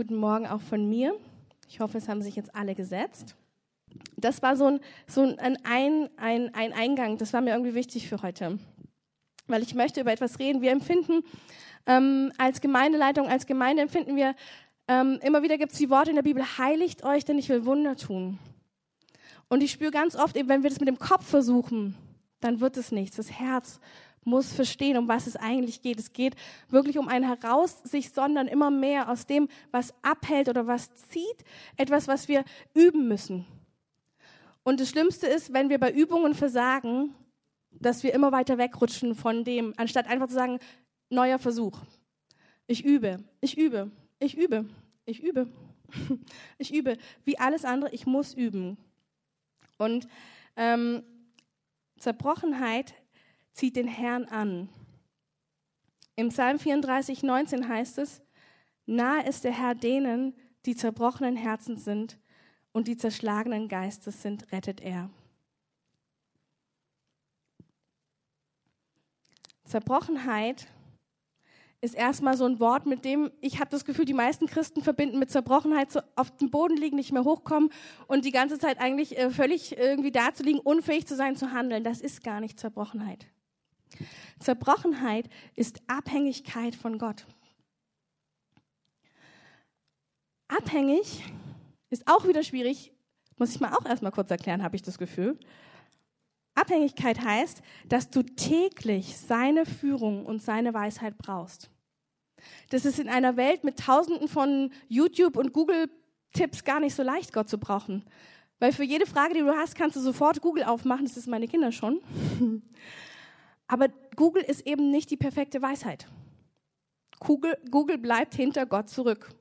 Guten Morgen auch von mir. Ich hoffe, es haben sich jetzt alle gesetzt. Das war so ein, so ein, ein, ein, ein Eingang, das war mir irgendwie wichtig für heute. Weil ich möchte über etwas reden. Wir empfinden ähm, als Gemeindeleitung, als Gemeinde empfinden wir, ähm, immer wieder gibt es die Worte in der Bibel, heiligt euch, denn ich will Wunder tun. Und ich spüre ganz oft, eben, wenn wir das mit dem Kopf versuchen, dann wird es nichts. Das Herz muss verstehen, um was es eigentlich geht. Es geht wirklich um ein Heraus sich, sondern immer mehr aus dem, was abhält oder was zieht, etwas, was wir üben müssen. Und das Schlimmste ist, wenn wir bei Übungen versagen, dass wir immer weiter wegrutschen von dem, anstatt einfach zu sagen, neuer Versuch. Ich übe, ich übe, ich übe, ich übe, ich übe. Wie alles andere, ich muss üben. Und ähm, Zerbrochenheit zieht den Herrn an. Im Psalm 34, 19 heißt es, nahe ist der Herr denen, die zerbrochenen Herzen sind und die zerschlagenen Geistes sind, rettet er. Zerbrochenheit ist erstmal so ein Wort, mit dem ich habe das Gefühl, die meisten Christen verbinden mit Zerbrochenheit, so auf dem Boden liegen, nicht mehr hochkommen und die ganze Zeit eigentlich äh, völlig irgendwie da zu liegen, unfähig zu sein, zu handeln. Das ist gar nicht Zerbrochenheit. Zerbrochenheit ist Abhängigkeit von Gott. Abhängig ist auch wieder schwierig, muss ich mal auch erstmal kurz erklären, habe ich das Gefühl. Abhängigkeit heißt, dass du täglich seine Führung und seine Weisheit brauchst. Das ist in einer Welt mit Tausenden von YouTube und Google-Tipps gar nicht so leicht, Gott zu brauchen. Weil für jede Frage, die du hast, kannst du sofort Google aufmachen. Das ist meine Kinder schon. Aber Google ist eben nicht die perfekte Weisheit. Google, Google bleibt hinter Gott zurück.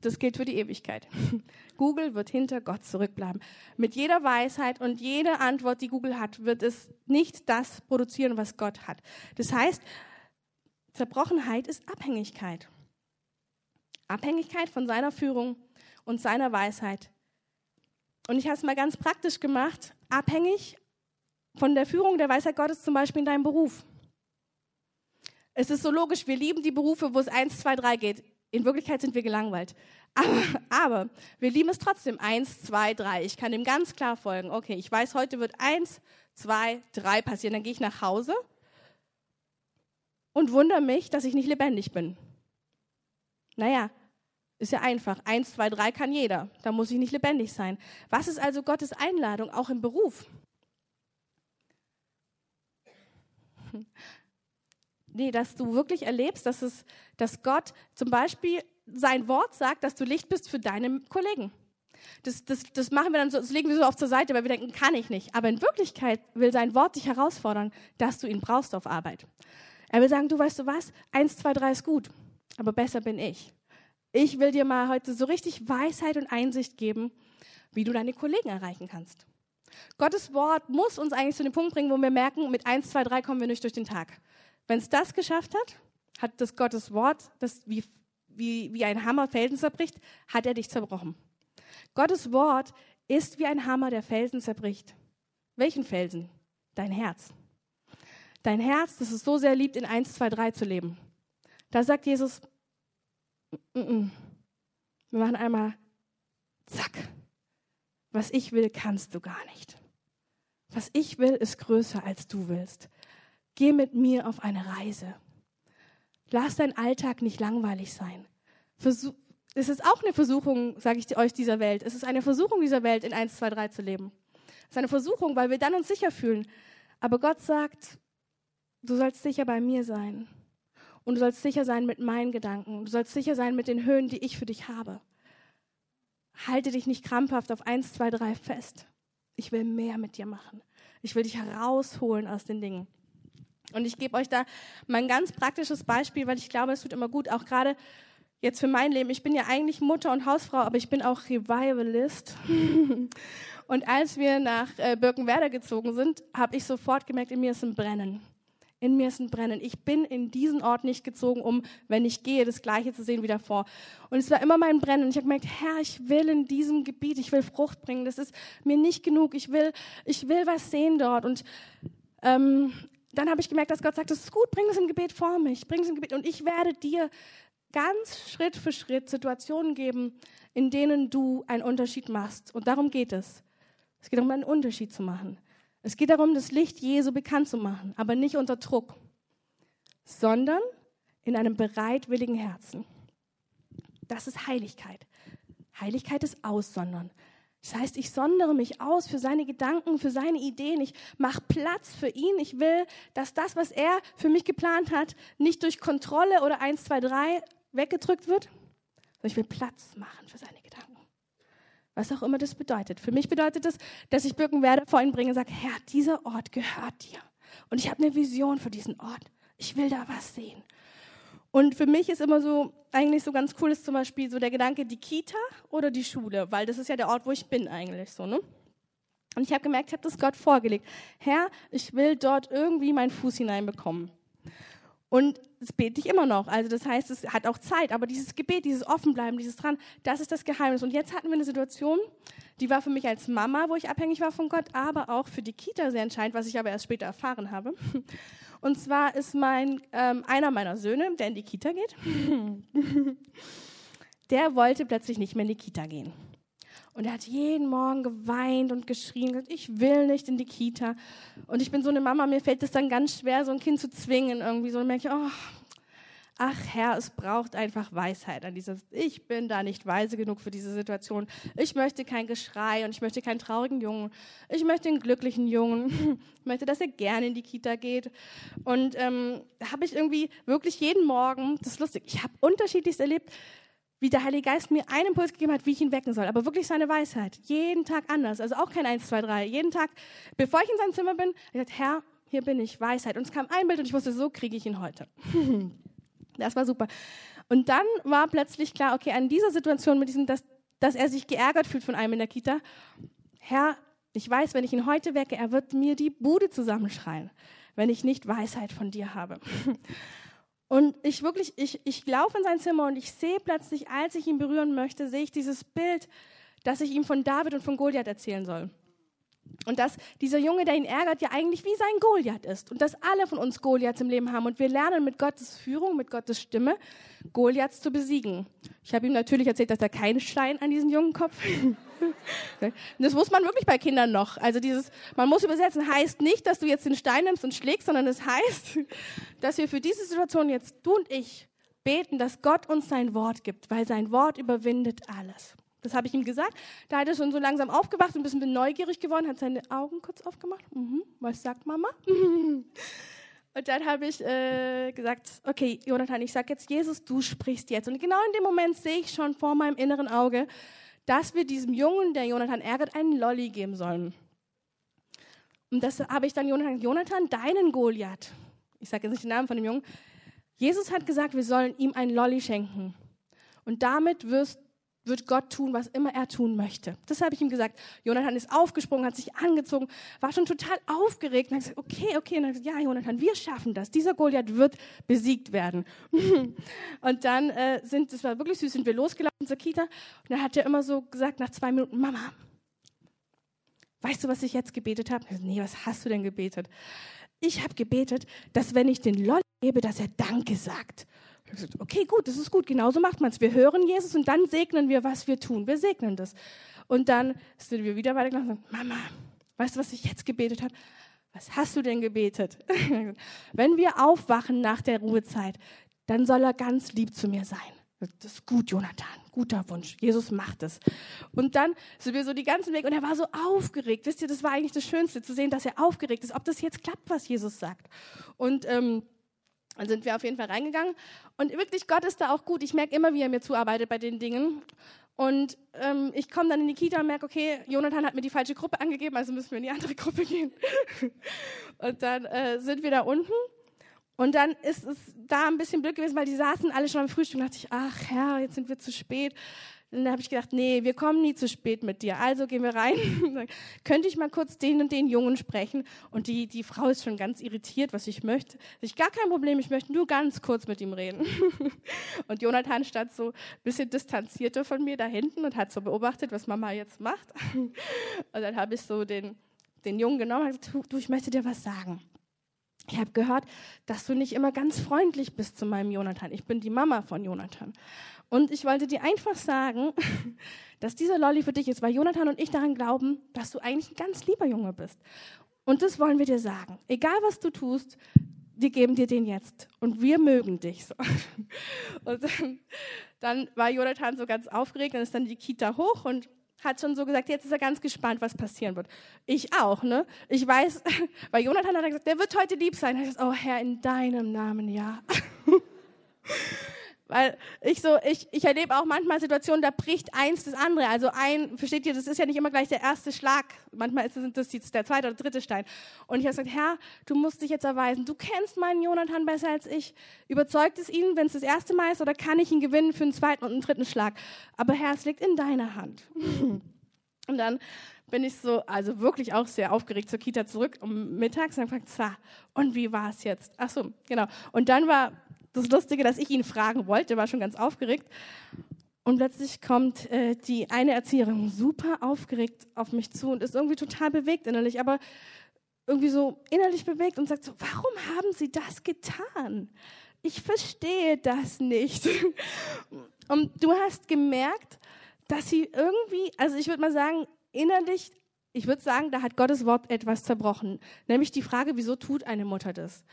Das gilt für die Ewigkeit. Google wird hinter Gott zurückbleiben. Mit jeder Weisheit und jeder Antwort, die Google hat, wird es nicht das produzieren, was Gott hat. Das heißt, Zerbrochenheit ist Abhängigkeit. Abhängigkeit von seiner Führung und seiner Weisheit. Und ich habe es mal ganz praktisch gemacht. Abhängig von der Führung der Weisheit Gottes zum Beispiel in deinem Beruf. Es ist so logisch, wir lieben die Berufe, wo es eins, zwei, drei geht. In Wirklichkeit sind wir gelangweilt. Aber, aber, wir lieben es trotzdem. Eins, zwei, drei. Ich kann dem ganz klar folgen. Okay, ich weiß, heute wird eins, zwei, drei passieren. Dann gehe ich nach Hause und wundere mich, dass ich nicht lebendig bin. Naja, ist ja einfach. Eins, zwei, drei kann jeder. Da muss ich nicht lebendig sein. Was ist also Gottes Einladung, auch im Beruf? Nee, dass du wirklich erlebst, dass, es, dass Gott zum Beispiel sein Wort sagt, dass du Licht bist für deine Kollegen. Das, das, das machen wir dann so, das legen wir so oft zur Seite, weil wir denken, kann ich nicht. Aber in Wirklichkeit will sein Wort dich herausfordern, dass du ihn brauchst auf Arbeit. Er will sagen, du weißt du was, eins, zwei, drei ist gut, aber besser bin ich. Ich will dir mal heute so richtig Weisheit und Einsicht geben, wie du deine Kollegen erreichen kannst. Gottes Wort muss uns eigentlich zu dem Punkt bringen, wo wir merken, mit eins, zwei, drei kommen wir nicht durch den Tag. Wenn es das geschafft hat, hat das Gottes Wort, das wie, wie, wie ein Hammer Felsen zerbricht, hat er dich zerbrochen. Gottes Wort ist wie ein Hammer, der Felsen zerbricht. Welchen Felsen? Dein Herz. Dein Herz, das es so sehr liebt, in 1, 2, 3 zu leben. Da sagt Jesus, mm -mm. wir machen einmal, zack. Was ich will, kannst du gar nicht. Was ich will, ist größer, als du willst. Geh mit mir auf eine Reise. Lass dein Alltag nicht langweilig sein. Versuch, es ist auch eine Versuchung, sage ich euch, dieser Welt. Es ist eine Versuchung dieser Welt, in 1, 2, 3 zu leben. Es ist eine Versuchung, weil wir dann uns sicher fühlen. Aber Gott sagt, du sollst sicher bei mir sein. Und du sollst sicher sein mit meinen Gedanken. Du sollst sicher sein mit den Höhen, die ich für dich habe. Halte dich nicht krampfhaft auf 1, 2, 3 fest. Ich will mehr mit dir machen. Ich will dich herausholen aus den Dingen. Und ich gebe euch da mal ein ganz praktisches Beispiel, weil ich glaube, es tut immer gut, auch gerade jetzt für mein Leben. Ich bin ja eigentlich Mutter und Hausfrau, aber ich bin auch Revivalist. und als wir nach äh, Birkenwerder gezogen sind, habe ich sofort gemerkt, in mir ist ein Brennen. In mir ist ein Brennen. Ich bin in diesen Ort nicht gezogen, um, wenn ich gehe, das Gleiche zu sehen wie davor. Und es war immer mein Brennen. Und ich habe gemerkt, Herr, ich will in diesem Gebiet, ich will Frucht bringen. Das ist mir nicht genug. Ich will, ich will was sehen dort. Und ähm, dann habe ich gemerkt, dass Gott sagt, das ist gut, bring es im Gebet vor mich, bring es im Gebet und ich werde dir ganz Schritt für Schritt Situationen geben, in denen du einen Unterschied machst. Und darum geht es. Es geht darum, einen Unterschied zu machen. Es geht darum, das Licht Jesu bekannt zu machen, aber nicht unter Druck, sondern in einem bereitwilligen Herzen. Das ist Heiligkeit. Heiligkeit ist Aussondern. Das heißt, ich sondere mich aus für seine Gedanken, für seine Ideen. Ich mache Platz für ihn. Ich will, dass das, was er für mich geplant hat, nicht durch Kontrolle oder 1, 2, 3 weggedrückt wird, ich will Platz machen für seine Gedanken. Was auch immer das bedeutet. Für mich bedeutet das, dass ich Birkenwerde vor ihn bringe und sage, Herr, dieser Ort gehört dir. Und ich habe eine Vision für diesen Ort. Ich will da was sehen. Und für mich ist immer so, eigentlich so ganz cool ist zum Beispiel so der Gedanke, die Kita oder die Schule, weil das ist ja der Ort, wo ich bin eigentlich so, ne? Und ich habe gemerkt, ich habe das Gott vorgelegt. Herr, ich will dort irgendwie meinen Fuß hineinbekommen. Und das bete ich immer noch. Also das heißt, es hat auch Zeit, aber dieses Gebet, dieses Offenbleiben, dieses dran, das ist das Geheimnis. Und jetzt hatten wir eine Situation, die war für mich als Mama, wo ich abhängig war von Gott, aber auch für die Kita sehr entscheidend, was ich aber erst später erfahren habe. Und zwar ist mein, ähm, einer meiner Söhne, der in die Kita geht, der wollte plötzlich nicht mehr in die Kita gehen. Und er hat jeden Morgen geweint und geschrien, gesagt, ich will nicht in die Kita. Und ich bin so eine Mama, mir fällt es dann ganz schwer, so ein Kind zu zwingen irgendwie. So, und merke ich, oh, ach Herr, es braucht einfach Weisheit an dieser, ich bin da nicht weise genug für diese Situation. Ich möchte kein Geschrei und ich möchte keinen traurigen Jungen. Ich möchte einen glücklichen Jungen. Ich möchte, dass er gerne in die Kita geht. Und ähm, habe ich irgendwie wirklich jeden Morgen, das ist lustig, ich habe unterschiedlichst erlebt, wie der Heilige Geist mir einen Impuls gegeben hat, wie ich ihn wecken soll. Aber wirklich seine Weisheit. Jeden Tag anders. Also auch kein 1, 2, 3. Jeden Tag, bevor ich in sein Zimmer bin, ich gesagt, Herr, hier bin ich, Weisheit. Und es kam ein Bild und ich wusste, so kriege ich ihn heute. Das war super. Und dann war plötzlich klar, okay, an dieser Situation mit diesem, dass, dass er sich geärgert fühlt von einem in der Kita, Herr, ich weiß, wenn ich ihn heute wecke, er wird mir die Bude zusammenschreien, wenn ich nicht Weisheit von dir habe. Und ich wirklich, ich, ich laufe in sein Zimmer und ich sehe plötzlich, als ich ihn berühren möchte, sehe ich dieses Bild, das ich ihm von David und von Goliath erzählen soll. Und dass dieser Junge, der ihn ärgert, ja eigentlich wie sein Goliath ist. Und dass alle von uns Goliaths im Leben haben. Und wir lernen mit Gottes Führung, mit Gottes Stimme, Goliaths zu besiegen. Ich habe ihm natürlich erzählt, dass er keinen Stein an diesen jungen Kopf. das muss man wirklich bei Kindern noch. Also dieses, man muss übersetzen, heißt nicht, dass du jetzt den Stein nimmst und schlägst, sondern es das heißt, dass wir für diese Situation jetzt, du und ich, beten, dass Gott uns sein Wort gibt, weil sein Wort überwindet alles. Das habe ich ihm gesagt. Da hat er schon so langsam aufgewacht, ein bisschen neugierig geworden, hat seine Augen kurz aufgemacht. Mhm. Was sagt Mama? Und dann habe ich äh, gesagt, okay, Jonathan, ich sage jetzt, Jesus, du sprichst jetzt. Und genau in dem Moment sehe ich schon vor meinem inneren Auge, dass wir diesem Jungen, der Jonathan ärgert, einen Lolli geben sollen. Und das habe ich dann Jonathan, Jonathan, deinen Goliath, ich sage jetzt nicht den Namen von dem Jungen, Jesus hat gesagt, wir sollen ihm einen Lolli schenken. Und damit wirst wird Gott tun, was immer er tun möchte. Das habe ich ihm gesagt. Jonathan ist aufgesprungen, hat sich angezogen, war schon total aufgeregt und hat gesagt, okay, okay. Und dann gesagt, ja, Jonathan, wir schaffen das. Dieser Goliath wird besiegt werden. und dann äh, sind, das war wirklich süß, sind wir losgelaufen zur Kita. Und dann hat er immer so gesagt, nach zwei Minuten, Mama, weißt du, was ich jetzt gebetet habe? Nee, was hast du denn gebetet? Ich habe gebetet, dass wenn ich den Lolli gebe, dass er Danke sagt. Okay, gut, das ist gut, genauso macht man es. Wir hören Jesus und dann segnen wir, was wir tun. Wir segnen das. Und dann sind wir wieder weitergelaufen und sagen, Mama, weißt du, was ich jetzt gebetet habe? Was hast du denn gebetet? Wenn wir aufwachen nach der Ruhezeit, dann soll er ganz lieb zu mir sein. Das ist gut, Jonathan. Guter Wunsch. Jesus macht es. Und dann sind wir so die ganzen Weg und er war so aufgeregt. Wisst ihr, das war eigentlich das Schönste, zu sehen, dass er aufgeregt ist, ob das jetzt klappt, was Jesus sagt. Und ähm, dann sind wir auf jeden Fall reingegangen. Und wirklich, Gott ist da auch gut. Ich merke immer, wie er mir zuarbeitet bei den Dingen. Und ähm, ich komme dann in die Kita und merke, okay, Jonathan hat mir die falsche Gruppe angegeben, also müssen wir in die andere Gruppe gehen. und dann äh, sind wir da unten. Und dann ist es da ein bisschen Glück gewesen, weil die saßen alle schon am Frühstück. Und dachte ich, ach Herr, jetzt sind wir zu spät. Dann habe ich gedacht, nee, wir kommen nie zu spät mit dir. Also gehen wir rein. Könnte ich mal kurz den und den Jungen sprechen? Und die, die Frau ist schon ganz irritiert, was ich möchte. Ich gar kein Problem, ich möchte nur ganz kurz mit ihm reden. und Jonathan stand so ein bisschen distanzierter von mir da hinten und hat so beobachtet, was Mama jetzt macht. und dann habe ich so den, den Jungen genommen und gesagt, du, ich möchte dir was sagen. Ich habe gehört, dass du nicht immer ganz freundlich bist zu meinem Jonathan. Ich bin die Mama von Jonathan. Und ich wollte dir einfach sagen, dass dieser Lolli für dich ist, weil Jonathan und ich daran glauben, dass du eigentlich ein ganz lieber Junge bist. Und das wollen wir dir sagen. Egal was du tust, wir geben dir den jetzt. Und wir mögen dich. Und dann, dann war Jonathan so ganz aufgeregt, dann ist dann die Kita hoch und hat schon so gesagt, jetzt ist er ganz gespannt, was passieren wird. Ich auch, ne? Ich weiß, weil Jonathan hat gesagt, der wird heute lieb sein. Er hat gesagt, oh Herr, in deinem Namen, ja. Weil ich so, ich, ich erlebe auch manchmal Situationen, da bricht eins das andere. Also ein, versteht ihr, das ist ja nicht immer gleich der erste Schlag. Manchmal ist das jetzt der zweite oder dritte Stein. Und ich habe gesagt, Herr, du musst dich jetzt erweisen. Du kennst meinen Jonathan besser als ich. Überzeugt es ihn, wenn es das erste Mal ist, oder kann ich ihn gewinnen für einen zweiten und einen dritten Schlag? Aber Herr, es liegt in deiner Hand. Und dann bin ich so, also wirklich auch sehr aufgeregt zur Kita zurück um mittags und habe gefragt, und wie war es jetzt? Ach so, genau. Und dann war das Lustige, dass ich ihn fragen wollte, war schon ganz aufgeregt. Und plötzlich kommt äh, die eine Erzieherin super aufgeregt auf mich zu und ist irgendwie total bewegt innerlich, aber irgendwie so innerlich bewegt und sagt so, warum haben Sie das getan? Ich verstehe das nicht. Und du hast gemerkt, dass sie irgendwie, also ich würde mal sagen, innerlich, ich würde sagen, da hat Gottes Wort etwas zerbrochen. Nämlich die Frage, wieso tut eine Mutter das?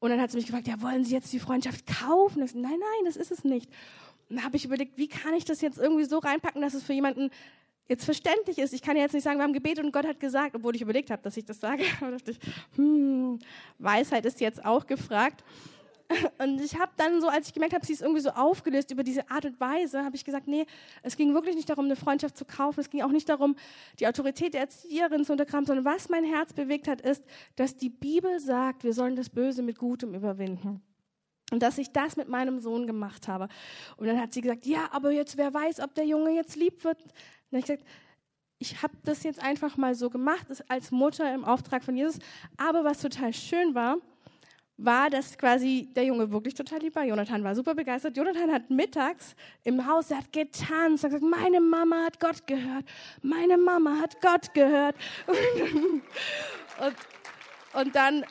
Und dann hat sie mich gefragt, ja, wollen Sie jetzt die Freundschaft kaufen? Ich, nein, nein, das ist es nicht. Und dann habe ich überlegt, wie kann ich das jetzt irgendwie so reinpacken, dass es für jemanden jetzt verständlich ist. Ich kann ja jetzt nicht sagen, wir haben gebetet und Gott hat gesagt, obwohl ich überlegt habe, dass ich das sage. Da dachte ich, hm, Weisheit ist jetzt auch gefragt. Und ich habe dann so, als ich gemerkt habe, sie ist irgendwie so aufgelöst über diese Art und Weise, habe ich gesagt, nee, es ging wirklich nicht darum, eine Freundschaft zu kaufen. Es ging auch nicht darum, die Autorität der Erzieherin zu untergraben, sondern was mein Herz bewegt hat, ist, dass die Bibel sagt, wir sollen das Böse mit Gutem überwinden. Und dass ich das mit meinem Sohn gemacht habe. Und dann hat sie gesagt, ja, aber jetzt, wer weiß, ob der Junge jetzt lieb wird. Und ich gesagt, ich habe das jetzt einfach mal so gemacht, als Mutter im Auftrag von Jesus. Aber was total schön war, war, dass quasi der Junge wirklich total lieb war. Jonathan war super begeistert. Jonathan hat mittags im Haus, er hat getanzt, hat gesagt, meine Mama hat Gott gehört, meine Mama hat Gott gehört. und, und dann,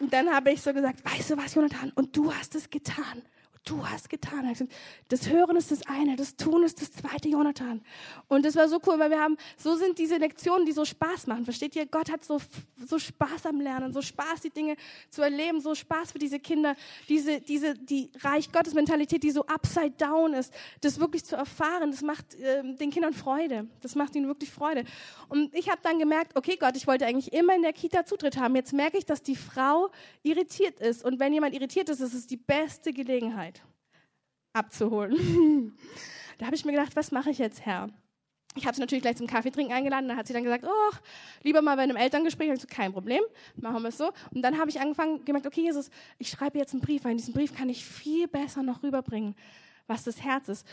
dann habe ich so gesagt, weißt du was, Jonathan, und du hast es getan du hast getan. Das Hören ist das eine, das Tun ist das zweite, Jonathan. Und das war so cool, weil wir haben, so sind diese Lektionen, die so Spaß machen. Versteht ihr? Gott hat so, so Spaß am Lernen, so Spaß, die Dinge zu erleben, so Spaß für diese Kinder, diese, diese, die Reich Gottes Mentalität, die so upside down ist, das wirklich zu erfahren, das macht äh, den Kindern Freude. Das macht ihnen wirklich Freude. Und ich habe dann gemerkt, okay, Gott, ich wollte eigentlich immer in der Kita Zutritt haben. Jetzt merke ich, dass die Frau irritiert ist. Und wenn jemand irritiert ist, ist es die beste Gelegenheit abzuholen. da habe ich mir gedacht, was mache ich jetzt, Herr? Ich habe sie natürlich gleich zum Kaffeetrinken eingeladen. Da hat sie dann gesagt, oh, lieber mal bei einem Elterngespräch. Ich so, kein Problem, machen wir es so. Und dann habe ich angefangen, gemerkt, okay, Jesus, ich schreibe jetzt einen Brief, weil in diesem Brief kann ich viel besser noch rüberbringen, was das Herz ist.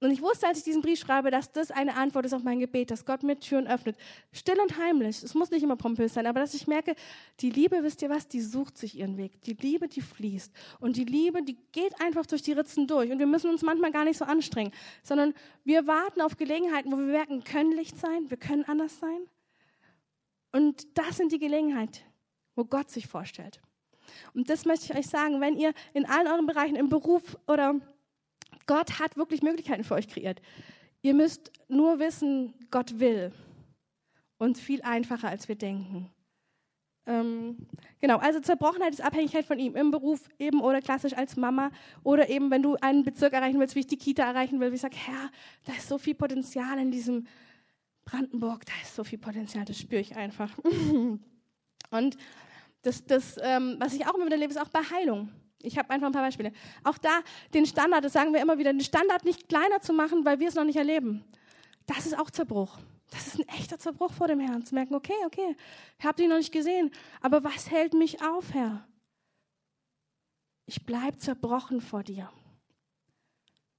Und ich wusste, als ich diesen Brief schreibe, dass das eine Antwort ist auf mein Gebet, dass Gott mir Türen öffnet. Still und heimlich. Es muss nicht immer pompös sein, aber dass ich merke, die Liebe, wisst ihr was, die sucht sich ihren Weg. Die Liebe, die fließt. Und die Liebe, die geht einfach durch die Ritzen durch. Und wir müssen uns manchmal gar nicht so anstrengen, sondern wir warten auf Gelegenheiten, wo wir merken, können Licht sein, wir können anders sein. Und das sind die Gelegenheiten, wo Gott sich vorstellt. Und das möchte ich euch sagen, wenn ihr in allen euren Bereichen, im Beruf oder Gott hat wirklich Möglichkeiten für euch kreiert. Ihr müsst nur wissen, Gott will. Und viel einfacher, als wir denken. Ähm, genau, also Zerbrochenheit ist Abhängigkeit von ihm im Beruf eben oder klassisch als Mama oder eben, wenn du einen Bezirk erreichen willst, wie ich die Kita erreichen will, wie ich sage, Herr, da ist so viel Potenzial in diesem Brandenburg, da ist so viel Potenzial, das spüre ich einfach. Und das, das ähm, was ich auch immer wieder erlebe, ist auch bei Heilung. Ich habe einfach ein paar Beispiele. Auch da den Standard, das sagen wir immer wieder, den Standard nicht kleiner zu machen, weil wir es noch nicht erleben. Das ist auch Zerbruch. Das ist ein echter Zerbruch vor dem Herrn. Zu merken, okay, okay, ich habe dich noch nicht gesehen, aber was hält mich auf, Herr? Ich bleibe zerbrochen vor dir.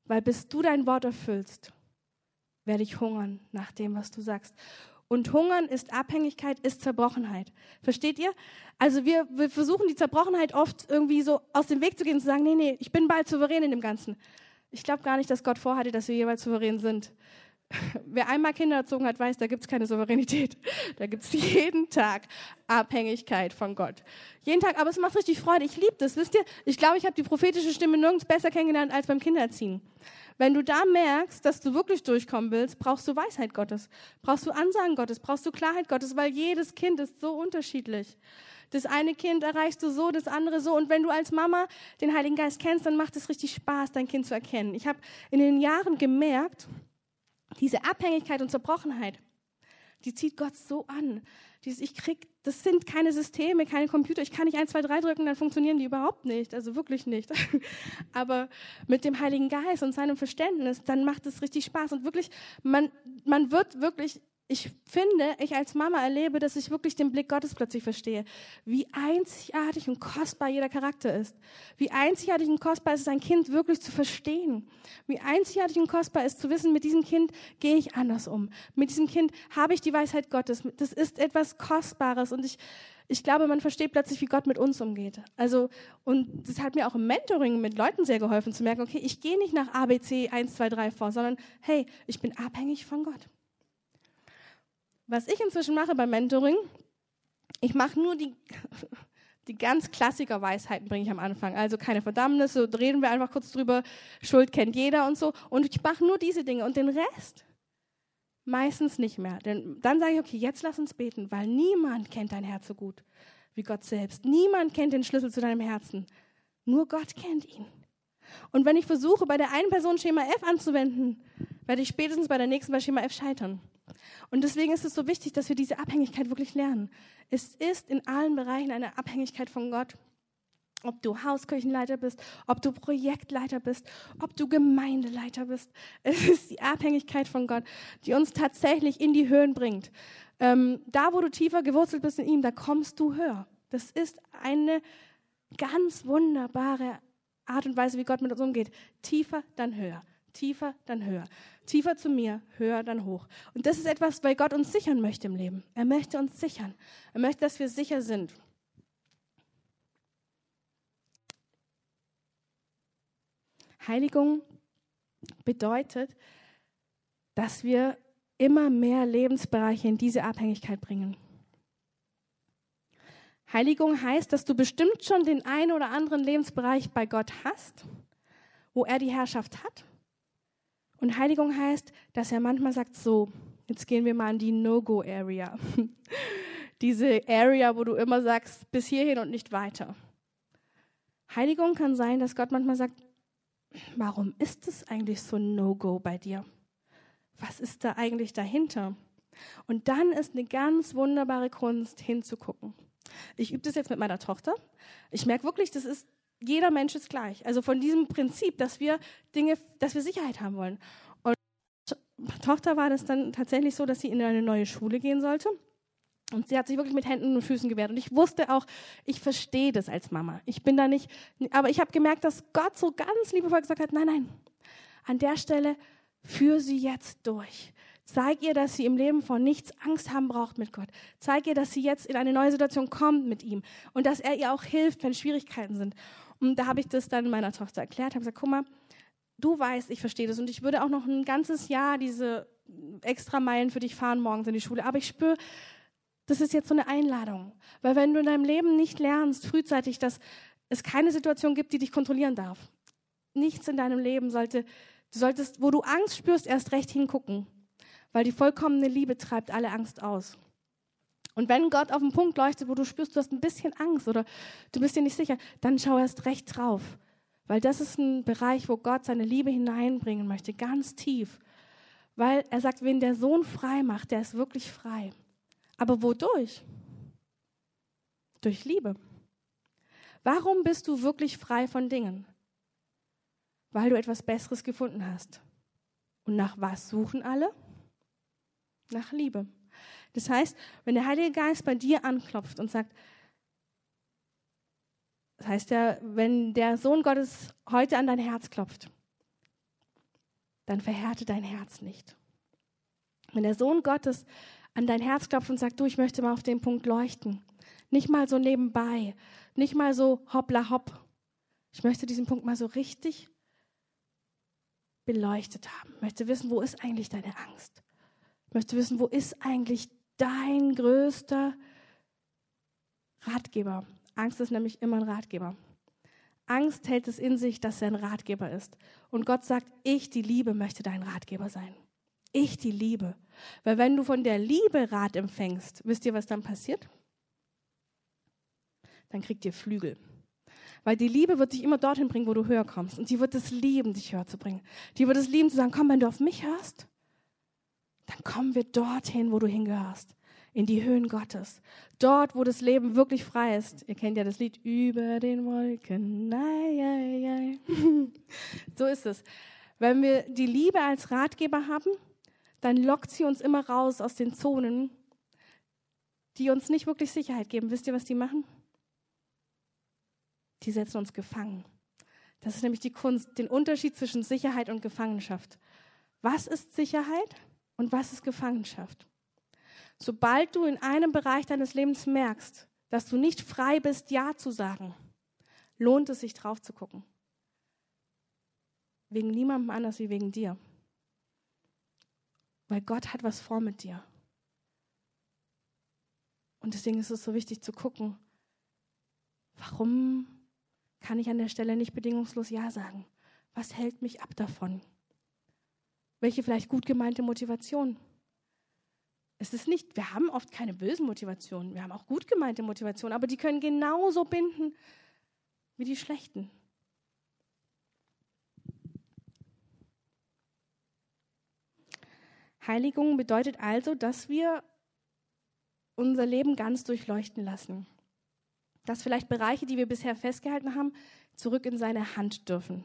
Weil bis du dein Wort erfüllst, werde ich hungern nach dem, was du sagst. Und Hungern ist Abhängigkeit, ist Zerbrochenheit. Versteht ihr? Also wir, wir versuchen die Zerbrochenheit oft irgendwie so aus dem Weg zu gehen und zu sagen, nee, nee, ich bin bald souverän in dem Ganzen. Ich glaube gar nicht, dass Gott vorhatte, dass wir jeweils souverän sind. wer einmal Kinder erzogen hat, weiß, da gibt es keine Souveränität. Da gibt es jeden Tag Abhängigkeit von Gott. Jeden Tag, aber es macht richtig Freude. Ich liebe das. Wisst ihr, ich glaube, ich habe die prophetische Stimme nirgends besser kennengelernt als beim Kindererziehen. Wenn du da merkst, dass du wirklich durchkommen willst, brauchst du Weisheit Gottes, brauchst du Ansagen Gottes, brauchst du Klarheit Gottes, weil jedes Kind ist so unterschiedlich. Das eine Kind erreichst du so, das andere so. Und wenn du als Mama den Heiligen Geist kennst, dann macht es richtig Spaß, dein Kind zu erkennen. Ich habe in den Jahren gemerkt, diese Abhängigkeit und Zerbrochenheit, die zieht Gott so an. Dieses, ich krieg, das sind keine Systeme, keine Computer. Ich kann nicht 1, 2, 3 drücken, dann funktionieren die überhaupt nicht. Also wirklich nicht. Aber mit dem Heiligen Geist und seinem Verständnis, dann macht es richtig Spaß. Und wirklich, man, man wird wirklich ich finde, ich als Mama erlebe, dass ich wirklich den Blick Gottes plötzlich verstehe, wie einzigartig und kostbar jeder Charakter ist. Wie einzigartig und kostbar ist es, ein Kind wirklich zu verstehen. Wie einzigartig und kostbar ist zu wissen, mit diesem Kind gehe ich anders um. Mit diesem Kind habe ich die Weisheit Gottes. Das ist etwas Kostbares und ich, ich glaube, man versteht plötzlich, wie Gott mit uns umgeht. Also, und das hat mir auch im Mentoring mit Leuten sehr geholfen zu merken, okay, ich gehe nicht nach ABC 1, 2, 3 vor, sondern hey, ich bin abhängig von Gott. Was ich inzwischen mache beim Mentoring, ich mache nur die, die ganz Klassiker-Weisheiten bringe ich am Anfang. Also keine Verdammnis, so reden wir einfach kurz drüber, Schuld kennt jeder und so. Und ich mache nur diese Dinge und den Rest meistens nicht mehr. Denn dann sage ich, okay, jetzt lass uns beten, weil niemand kennt dein Herz so gut wie Gott selbst. Niemand kennt den Schlüssel zu deinem Herzen. Nur Gott kennt ihn. Und wenn ich versuche, bei der einen Person Schema F anzuwenden, werde ich spätestens bei der nächsten bei Schema F scheitern. Und deswegen ist es so wichtig, dass wir diese Abhängigkeit wirklich lernen. Es ist in allen Bereichen eine Abhängigkeit von Gott. Ob du Hauskirchenleiter bist, ob du Projektleiter bist, ob du Gemeindeleiter bist. Es ist die Abhängigkeit von Gott, die uns tatsächlich in die Höhen bringt. Ähm, da, wo du tiefer gewurzelt bist in ihm, da kommst du höher. Das ist eine ganz wunderbare Art und Weise, wie Gott mit uns umgeht. Tiefer, dann höher. Tiefer, dann höher. Tiefer zu mir, höher, dann hoch. Und das ist etwas, weil Gott uns sichern möchte im Leben. Er möchte uns sichern. Er möchte, dass wir sicher sind. Heiligung bedeutet, dass wir immer mehr Lebensbereiche in diese Abhängigkeit bringen. Heiligung heißt, dass du bestimmt schon den einen oder anderen Lebensbereich bei Gott hast, wo er die Herrschaft hat. Und Heiligung heißt, dass er manchmal sagt, so, jetzt gehen wir mal in die No-Go-Area. Diese Area, wo du immer sagst, bis hierhin und nicht weiter. Heiligung kann sein, dass Gott manchmal sagt, warum ist es eigentlich so No-Go bei dir? Was ist da eigentlich dahinter? Und dann ist eine ganz wunderbare Kunst hinzugucken. Ich übe das jetzt mit meiner Tochter. Ich merke wirklich, das ist jeder Mensch ist gleich. Also von diesem Prinzip, dass wir Dinge, dass wir Sicherheit haben wollen. Und Tochter war das dann tatsächlich so, dass sie in eine neue Schule gehen sollte. Und sie hat sich wirklich mit Händen und Füßen gewehrt. Und ich wusste auch, ich verstehe das als Mama. Ich bin da nicht, aber ich habe gemerkt, dass Gott so ganz liebevoll gesagt hat, nein, nein, an der Stelle führ sie jetzt durch. Zeig ihr, dass sie im Leben vor nichts Angst haben braucht mit Gott. Zeig ihr, dass sie jetzt in eine neue Situation kommt mit ihm und dass er ihr auch hilft, wenn Schwierigkeiten sind. Und da habe ich das dann meiner Tochter erklärt, habe gesagt, guck mal, du weißt, ich verstehe das und ich würde auch noch ein ganzes Jahr diese extra Meilen für dich fahren morgens in die Schule, aber ich spüre, das ist jetzt so eine Einladung. Weil wenn du in deinem Leben nicht lernst, frühzeitig, dass es keine Situation gibt, die dich kontrollieren darf. Nichts in deinem Leben sollte, du solltest, wo du Angst spürst, erst recht hingucken. Weil die vollkommene Liebe treibt alle Angst aus. Und wenn Gott auf den Punkt leuchtet, wo du spürst, du hast ein bisschen Angst oder du bist dir nicht sicher, dann schau erst recht drauf. Weil das ist ein Bereich, wo Gott seine Liebe hineinbringen möchte, ganz tief. Weil er sagt, wen der Sohn frei macht, der ist wirklich frei. Aber wodurch? Durch Liebe. Warum bist du wirklich frei von Dingen? Weil du etwas Besseres gefunden hast. Und nach was suchen alle? Nach Liebe. Das heißt, wenn der Heilige Geist bei dir anklopft und sagt, das heißt ja, wenn der Sohn Gottes heute an dein Herz klopft, dann verhärte dein Herz nicht. Wenn der Sohn Gottes an dein Herz klopft und sagt, du, ich möchte mal auf den Punkt leuchten, nicht mal so nebenbei, nicht mal so hoppla hopp, ich möchte diesen Punkt mal so richtig beleuchtet haben. Ich möchte wissen, wo ist eigentlich deine Angst? Ich möchte wissen, wo ist eigentlich dein größter Ratgeber? Angst ist nämlich immer ein Ratgeber. Angst hält es in sich, dass er ein Ratgeber ist. Und Gott sagt, ich, die Liebe, möchte dein Ratgeber sein. Ich, die Liebe. Weil wenn du von der Liebe Rat empfängst, wisst ihr, was dann passiert? Dann kriegt ihr Flügel. Weil die Liebe wird dich immer dorthin bringen, wo du höher kommst. Und die wird es lieben, dich höher zu bringen. Die wird es lieben, zu sagen, komm, wenn du auf mich hörst, dann kommen wir dorthin, wo du hingehörst in die Höhen Gottes. Dort, wo das Leben wirklich frei ist. Ihr kennt ja das Lied über den Wolken. Ai, ai, ai. so ist es. Wenn wir die Liebe als Ratgeber haben, dann lockt sie uns immer raus aus den Zonen, die uns nicht wirklich Sicherheit geben. Wisst ihr, was die machen? Die setzen uns gefangen. Das ist nämlich die Kunst, den Unterschied zwischen Sicherheit und Gefangenschaft. Was ist Sicherheit und was ist Gefangenschaft? Sobald du in einem Bereich deines Lebens merkst, dass du nicht frei bist, Ja zu sagen, lohnt es sich drauf zu gucken. Wegen niemandem anders wie wegen dir. Weil Gott hat was vor mit dir. Und deswegen ist es so wichtig zu gucken, warum kann ich an der Stelle nicht bedingungslos Ja sagen? Was hält mich ab davon? Welche vielleicht gut gemeinte Motivation? Es ist nicht, wir haben oft keine bösen Motivationen, wir haben auch gut gemeinte Motivationen, aber die können genauso binden wie die schlechten. Heiligung bedeutet also, dass wir unser Leben ganz durchleuchten lassen. Dass vielleicht Bereiche, die wir bisher festgehalten haben, zurück in seine Hand dürfen.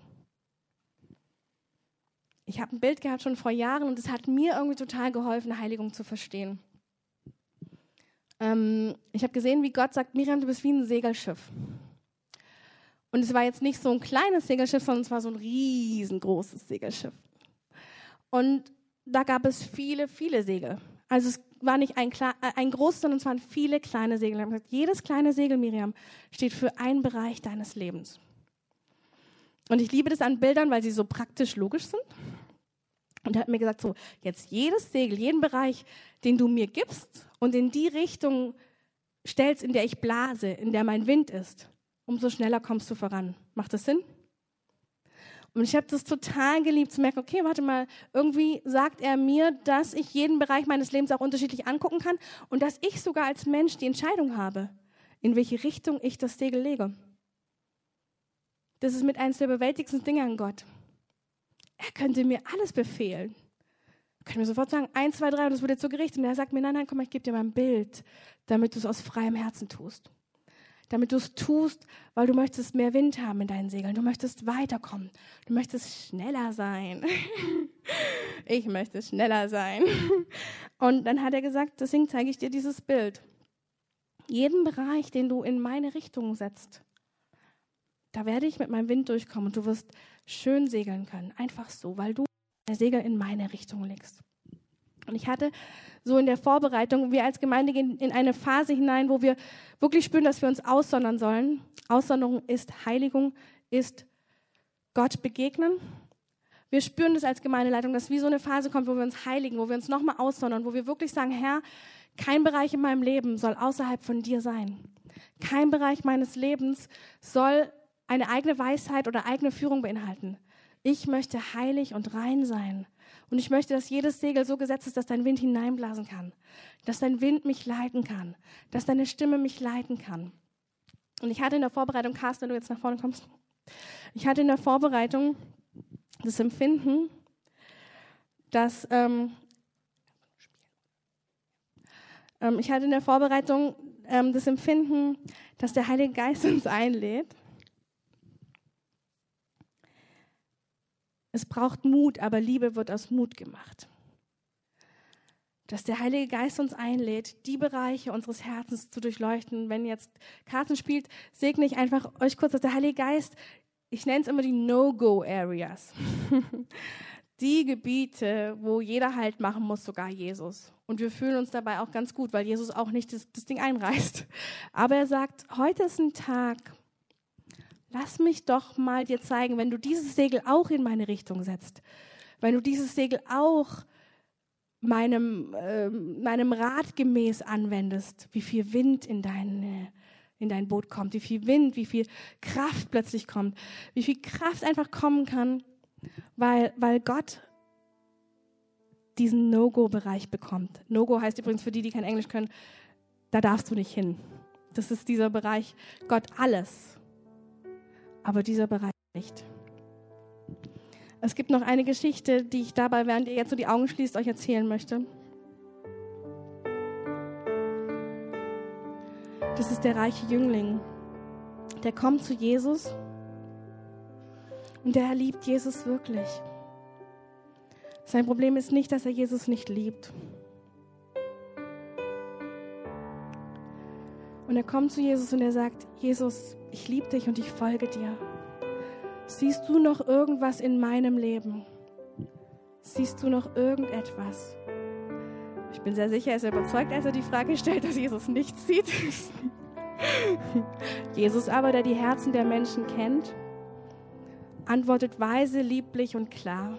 Ich habe ein Bild gehabt schon vor Jahren und es hat mir irgendwie total geholfen, Heiligung zu verstehen. Ähm, ich habe gesehen, wie Gott sagt, Miriam, du bist wie ein Segelschiff. Und es war jetzt nicht so ein kleines Segelschiff, sondern es war so ein riesengroßes Segelschiff. Und da gab es viele, viele Segel. Also es war nicht ein, äh, ein großes, sondern es waren viele kleine Segel. Ich gesagt, jedes kleine Segel, Miriam, steht für einen Bereich deines Lebens. Und ich liebe das an Bildern, weil sie so praktisch logisch sind. Und er hat mir gesagt, so, jetzt jedes Segel, jeden Bereich, den du mir gibst und in die Richtung stellst, in der ich blase, in der mein Wind ist, umso schneller kommst du voran. Macht das Sinn? Und ich habe das total geliebt zu merken, okay, warte mal, irgendwie sagt er mir, dass ich jeden Bereich meines Lebens auch unterschiedlich angucken kann und dass ich sogar als Mensch die Entscheidung habe, in welche Richtung ich das Segel lege. Das ist mit eines der bewältigsten Dinge an Gott. Er könnte mir alles befehlen. Er könnte mir sofort sagen, eins, zwei, drei und es wird jetzt so gerichtet. Und er sagt mir, nein, nein, komm, ich gebe dir mein Bild, damit du es aus freiem Herzen tust. Damit du es tust, weil du möchtest mehr Wind haben in deinen Segeln. Du möchtest weiterkommen. Du möchtest schneller sein. ich möchte schneller sein. Und dann hat er gesagt, deswegen zeige ich dir dieses Bild. Jeden Bereich, den du in meine Richtung setzt, da werde ich mit meinem Wind durchkommen und du wirst schön segeln können. Einfach so, weil du der Segel in meine Richtung legst. Und ich hatte so in der Vorbereitung, wir als Gemeinde gehen in eine Phase hinein, wo wir wirklich spüren, dass wir uns aussondern sollen. Aussonderung ist Heiligung, ist Gott begegnen. Wir spüren das als Gemeindeleitung, dass wie so eine Phase kommt, wo wir uns heiligen, wo wir uns nochmal aussondern, wo wir wirklich sagen, Herr, kein Bereich in meinem Leben soll außerhalb von dir sein. Kein Bereich meines Lebens soll eine eigene Weisheit oder eigene Führung beinhalten. Ich möchte heilig und rein sein. Und ich möchte, dass jedes Segel so gesetzt ist, dass dein Wind hineinblasen kann. Dass dein Wind mich leiten kann. Dass deine Stimme mich leiten kann. Und ich hatte in der Vorbereitung, Carsten, wenn du jetzt nach vorne kommst, ich hatte in der Vorbereitung das Empfinden, dass ähm, ähm, ich hatte in der Vorbereitung ähm, das Empfinden, dass der Heilige Geist uns einlädt Es braucht Mut, aber Liebe wird aus Mut gemacht. Dass der Heilige Geist uns einlädt, die Bereiche unseres Herzens zu durchleuchten. Wenn jetzt Karten spielt, segne ich einfach euch kurz, dass der Heilige Geist, ich nenne es immer die No-Go-Areas. die Gebiete, wo jeder Halt machen muss, sogar Jesus. Und wir fühlen uns dabei auch ganz gut, weil Jesus auch nicht das, das Ding einreißt. Aber er sagt, heute ist ein Tag, lass mich doch mal dir zeigen, wenn du dieses Segel auch in meine Richtung setzt, wenn du dieses Segel auch meinem, äh, meinem Rat gemäß anwendest, wie viel Wind in deine in dein Boot kommt, wie viel Wind, wie viel Kraft plötzlich kommt, wie viel Kraft einfach kommen kann, weil, weil Gott diesen No-Go-Bereich bekommt. No-Go heißt übrigens für die, die kein Englisch können, da darfst du nicht hin. Das ist dieser Bereich, Gott alles, aber dieser Bereich nicht. Es gibt noch eine Geschichte, die ich dabei, während ihr jetzt so die Augen schließt, euch erzählen möchte. Das ist der reiche Jüngling. Der kommt zu Jesus und der liebt Jesus wirklich. Sein Problem ist nicht, dass er Jesus nicht liebt. Und er kommt zu Jesus und er sagt, Jesus, ich liebe dich und ich folge dir. Siehst du noch irgendwas in meinem Leben? Siehst du noch irgendetwas? Ich bin sehr sicher, er ist überzeugt, als er die Frage stellt, dass Jesus nichts sieht. Jesus aber, der die Herzen der Menschen kennt, antwortet weise, lieblich und klar.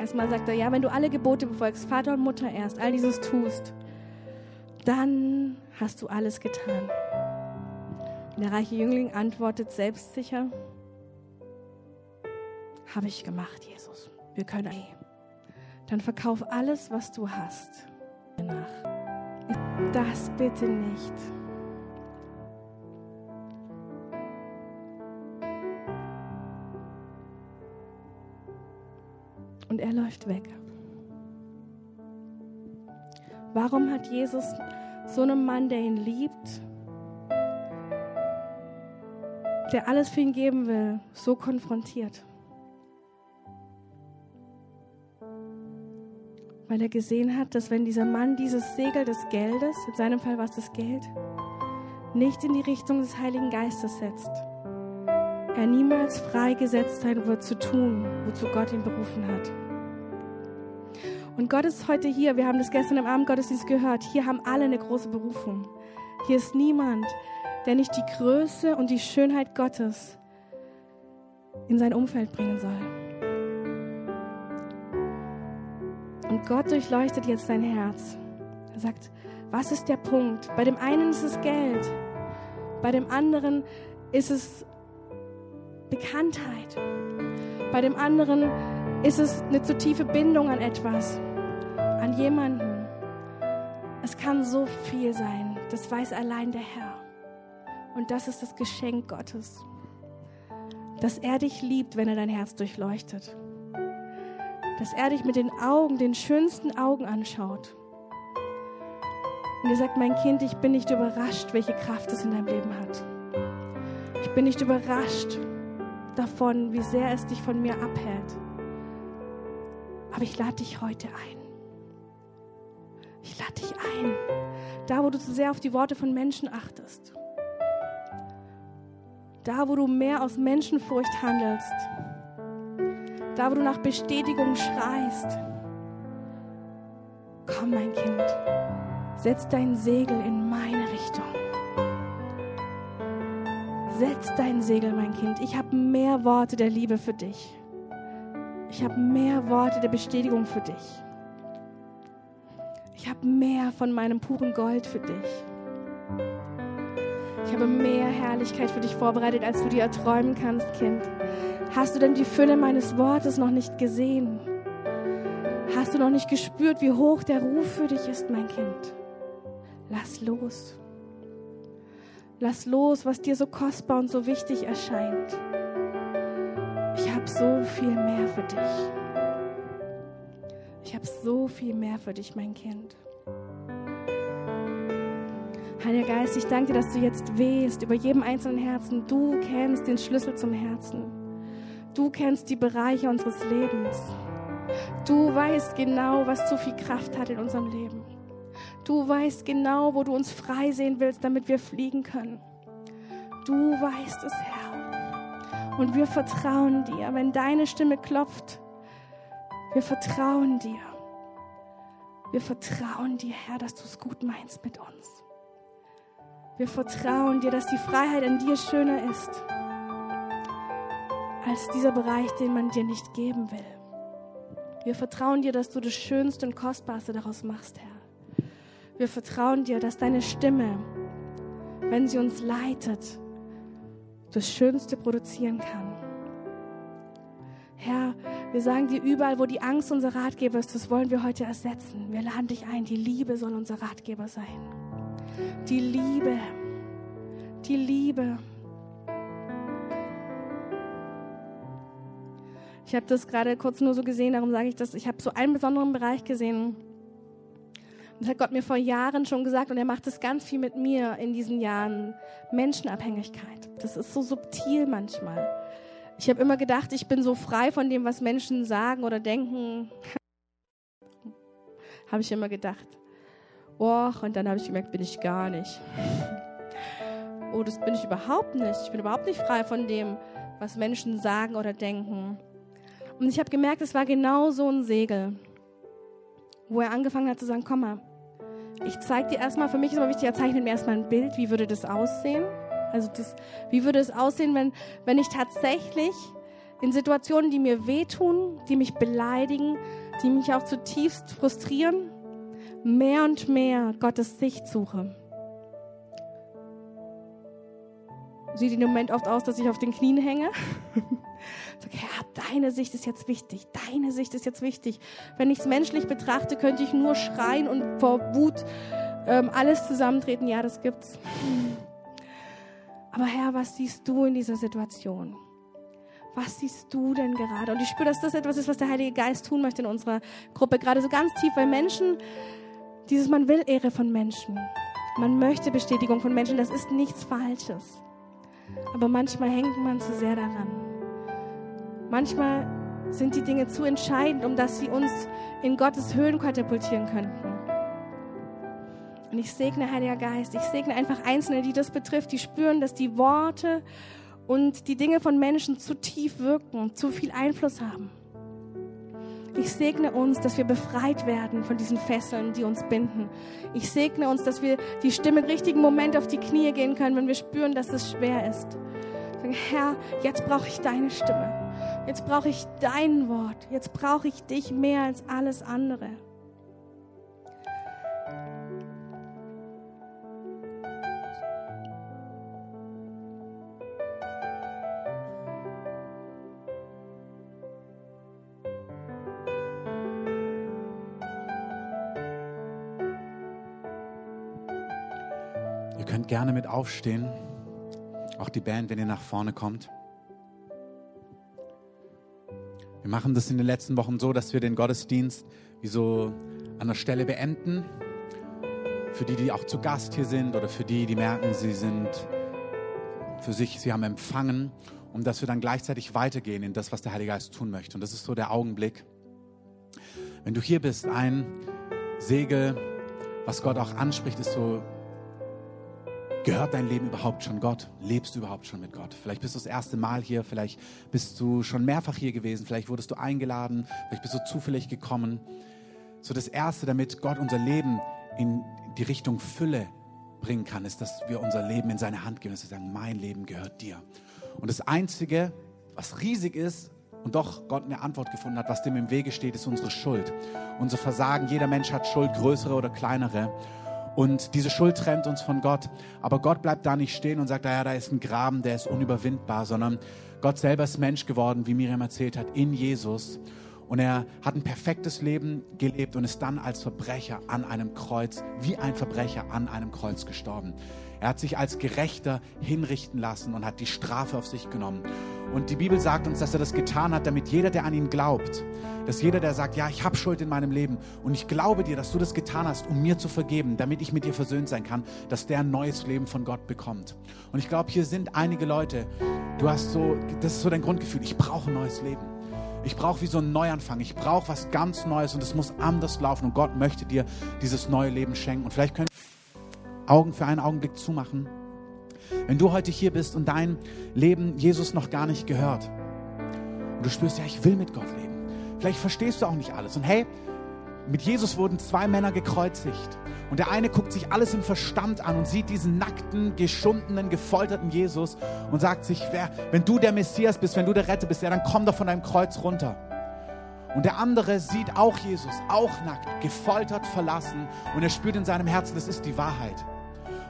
Erstmal sagt er, ja, wenn du alle Gebote befolgst, Vater und Mutter erst, all dieses tust, dann hast du alles getan. Der reiche Jüngling antwortet selbstsicher, habe ich gemacht, Jesus. Wir können eh dann verkauf alles, was du hast. Nach. Das bitte nicht. Und er läuft weg. Warum hat Jesus so einen Mann, der ihn liebt, der alles für ihn geben will, so konfrontiert? weil er gesehen hat, dass wenn dieser Mann dieses Segel des Geldes, in seinem Fall war es das Geld, nicht in die Richtung des Heiligen Geistes setzt, er niemals freigesetzt sein wird zu tun, wozu Gott ihn berufen hat. Und Gott ist heute hier, wir haben das gestern im Abendgottesdienst gehört, hier haben alle eine große Berufung. Hier ist niemand, der nicht die Größe und die Schönheit Gottes in sein Umfeld bringen soll. Und Gott durchleuchtet jetzt dein Herz. Er sagt, was ist der Punkt? Bei dem einen ist es Geld, bei dem anderen ist es Bekanntheit, bei dem anderen ist es eine zu tiefe Bindung an etwas, an jemanden. Es kann so viel sein, das weiß allein der Herr. Und das ist das Geschenk Gottes, dass er dich liebt, wenn er dein Herz durchleuchtet dass er dich mit den Augen, den schönsten Augen anschaut. Und er sagt, mein Kind, ich bin nicht überrascht, welche Kraft es in deinem Leben hat. Ich bin nicht überrascht davon, wie sehr es dich von mir abhält. Aber ich lade dich heute ein. Ich lade dich ein. Da, wo du zu sehr auf die Worte von Menschen achtest. Da, wo du mehr aus Menschenfurcht handelst da, wo du nach Bestätigung schreist. Komm, mein Kind, setz dein Segel in meine Richtung. Setz dein Segel, mein Kind. Ich habe mehr Worte der Liebe für dich. Ich habe mehr Worte der Bestätigung für dich. Ich habe mehr von meinem puren Gold für dich. Ich habe mehr Herrlichkeit für dich vorbereitet, als du dir erträumen kannst, Kind. Hast du denn die Fülle meines Wortes noch nicht gesehen? Hast du noch nicht gespürt, wie hoch der Ruf für dich ist, mein Kind? Lass los. Lass los, was dir so kostbar und so wichtig erscheint. Ich habe so viel mehr für dich. Ich habe so viel mehr für dich, mein Kind. Heiliger Geist, ich danke dir, dass du jetzt wehst über jedem einzelnen Herzen. Du kennst den Schlüssel zum Herzen. Du kennst die Bereiche unseres Lebens. Du weißt genau, was zu viel Kraft hat in unserem Leben. Du weißt genau, wo du uns frei sehen willst, damit wir fliegen können. Du weißt es, Herr. Und wir vertrauen dir, wenn deine Stimme klopft. Wir vertrauen dir. Wir vertrauen dir, Herr, dass du es gut meinst mit uns. Wir vertrauen dir, dass die Freiheit in dir schöner ist als dieser Bereich, den man dir nicht geben will. Wir vertrauen dir, dass du das Schönste und Kostbarste daraus machst, Herr. Wir vertrauen dir, dass deine Stimme, wenn sie uns leitet, das Schönste produzieren kann. Herr, wir sagen dir überall, wo die Angst unser Ratgeber ist, das wollen wir heute ersetzen. Wir laden dich ein, die Liebe soll unser Ratgeber sein. Die Liebe, die Liebe. Ich habe das gerade kurz nur so gesehen, darum sage ich das. Ich habe so einen besonderen Bereich gesehen. Das hat Gott mir vor Jahren schon gesagt und er macht es ganz viel mit mir in diesen Jahren. Menschenabhängigkeit. Das ist so subtil manchmal. Ich habe immer gedacht, ich bin so frei von dem, was Menschen sagen oder denken. habe ich immer gedacht. Och, und dann habe ich gemerkt, bin ich gar nicht. oh, das bin ich überhaupt nicht. Ich bin überhaupt nicht frei von dem, was Menschen sagen oder denken. Und ich habe gemerkt, es war genau so ein Segel, wo er angefangen hat zu sagen, komm mal, ich zeige dir erstmal, für mich ist immer wichtig, er zeichnet mir erstmal ein Bild, wie würde das aussehen? Also das, wie würde es aussehen, wenn, wenn ich tatsächlich in Situationen, die mir wehtun, die mich beleidigen, die mich auch zutiefst frustrieren, mehr und mehr Gottes Sicht suche. Sieht im Moment oft aus, dass ich auf den Knien hänge. Sag, Herr, deine Sicht ist jetzt wichtig. Deine Sicht ist jetzt wichtig. Wenn ich es menschlich betrachte, könnte ich nur schreien und vor Wut ähm, alles zusammentreten. Ja, das gibt's. Aber Herr, was siehst du in dieser Situation? Was siehst du denn gerade? Und ich spüre, dass das etwas ist, was der Heilige Geist tun möchte in unserer Gruppe. Gerade so ganz tief, weil Menschen, dieses man will Ehre von Menschen. Man möchte Bestätigung von Menschen. Das ist nichts Falsches. Aber manchmal hängt man zu sehr daran. Manchmal sind die Dinge zu entscheidend, um dass sie uns in Gottes Höhen katapultieren könnten. Und ich segne, Heiliger Geist, ich segne einfach Einzelne, die das betrifft, die spüren, dass die Worte und die Dinge von Menschen zu tief wirken, zu viel Einfluss haben. Ich segne uns, dass wir befreit werden von diesen Fesseln, die uns binden. Ich segne uns, dass wir die Stimme im richtigen Moment auf die Knie gehen können, wenn wir spüren, dass es schwer ist. Sagen, Herr, jetzt brauche ich deine Stimme. Jetzt brauche ich dein Wort. Jetzt brauche ich dich mehr als alles andere. Könnt gerne mit aufstehen. Auch die Band, wenn ihr nach vorne kommt. Wir machen das in den letzten Wochen so, dass wir den Gottesdienst wie so an der Stelle beenden. Für die, die auch zu Gast hier sind oder für die, die merken, sie sind für sich, sie haben empfangen, um dass wir dann gleichzeitig weitergehen in das, was der Heilige Geist tun möchte. Und das ist so der Augenblick. Wenn du hier bist, ein Segel, was Gott auch anspricht, ist so, Gehört dein Leben überhaupt schon Gott? Lebst du überhaupt schon mit Gott? Vielleicht bist du das erste Mal hier, vielleicht bist du schon mehrfach hier gewesen, vielleicht wurdest du eingeladen, vielleicht bist du zufällig gekommen. So das Erste, damit Gott unser Leben in die Richtung Fülle bringen kann, ist, dass wir unser Leben in seine Hand geben, dass wir sagen, mein Leben gehört dir. Und das Einzige, was riesig ist und doch Gott eine Antwort gefunden hat, was dem im Wege steht, ist unsere Schuld. Unser Versagen. Jeder Mensch hat Schuld, größere oder kleinere. Und diese Schuld trennt uns von Gott. Aber Gott bleibt da nicht stehen und sagt, naja, da ist ein Graben, der ist unüberwindbar, sondern Gott selber ist Mensch geworden, wie Miriam erzählt hat, in Jesus. Und er hat ein perfektes Leben gelebt und ist dann als Verbrecher an einem Kreuz, wie ein Verbrecher an einem Kreuz gestorben. Er hat sich als Gerechter hinrichten lassen und hat die Strafe auf sich genommen. Und die Bibel sagt uns, dass er das getan hat, damit jeder, der an ihn glaubt, dass jeder, der sagt, ja, ich habe Schuld in meinem Leben und ich glaube dir, dass du das getan hast, um mir zu vergeben, damit ich mit dir versöhnt sein kann, dass der ein neues Leben von Gott bekommt. Und ich glaube, hier sind einige Leute, du hast so, das ist so dein Grundgefühl, ich brauche ein neues Leben. Ich brauche wie so einen Neuanfang. Ich brauche was ganz Neues und es muss anders laufen. Und Gott möchte dir dieses neue Leben schenken. Und vielleicht können Augen für einen Augenblick zumachen. Wenn du heute hier bist und dein Leben Jesus noch gar nicht gehört und du spürst, ja, ich will mit Gott leben. Vielleicht verstehst du auch nicht alles. Und hey, mit Jesus wurden zwei Männer gekreuzigt. Und der eine guckt sich alles im Verstand an und sieht diesen nackten, geschundenen, gefolterten Jesus und sagt sich, wer, wenn du der Messias bist, wenn du der Retter bist, ja, dann komm doch von deinem Kreuz runter. Und der andere sieht auch Jesus, auch nackt, gefoltert, verlassen und er spürt in seinem Herzen, das ist die Wahrheit.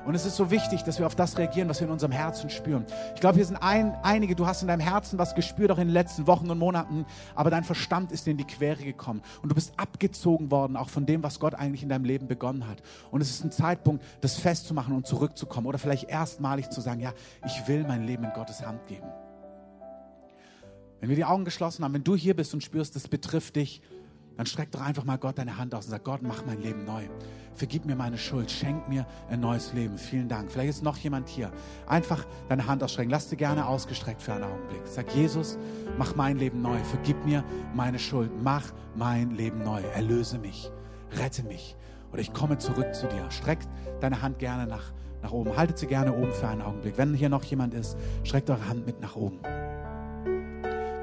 Und es ist so wichtig, dass wir auf das reagieren, was wir in unserem Herzen spüren. Ich glaube, hier sind ein, einige, du hast in deinem Herzen was gespürt, auch in den letzten Wochen und Monaten, aber dein Verstand ist dir in die Quere gekommen. Und du bist abgezogen worden, auch von dem, was Gott eigentlich in deinem Leben begonnen hat. Und es ist ein Zeitpunkt, das festzumachen und zurückzukommen. Oder vielleicht erstmalig zu sagen, ja, ich will mein Leben in Gottes Hand geben. Wenn wir die Augen geschlossen haben, wenn du hier bist und spürst, das betrifft dich, dann streck doch einfach mal Gott deine Hand aus und sag, Gott, mach mein Leben neu. Vergib mir meine Schuld, schenk mir ein neues Leben. Vielen Dank. Vielleicht ist noch jemand hier. Einfach deine Hand ausstrecken. Lass dir gerne ausgestreckt für einen Augenblick. Sag, Jesus, mach mein Leben neu. Vergib mir meine Schuld. Mach mein Leben neu. Erlöse mich. Rette mich. Oder ich komme zurück zu dir. Streck deine Hand gerne nach, nach oben. Haltet sie gerne oben für einen Augenblick. Wenn hier noch jemand ist, streckt eure Hand mit nach oben.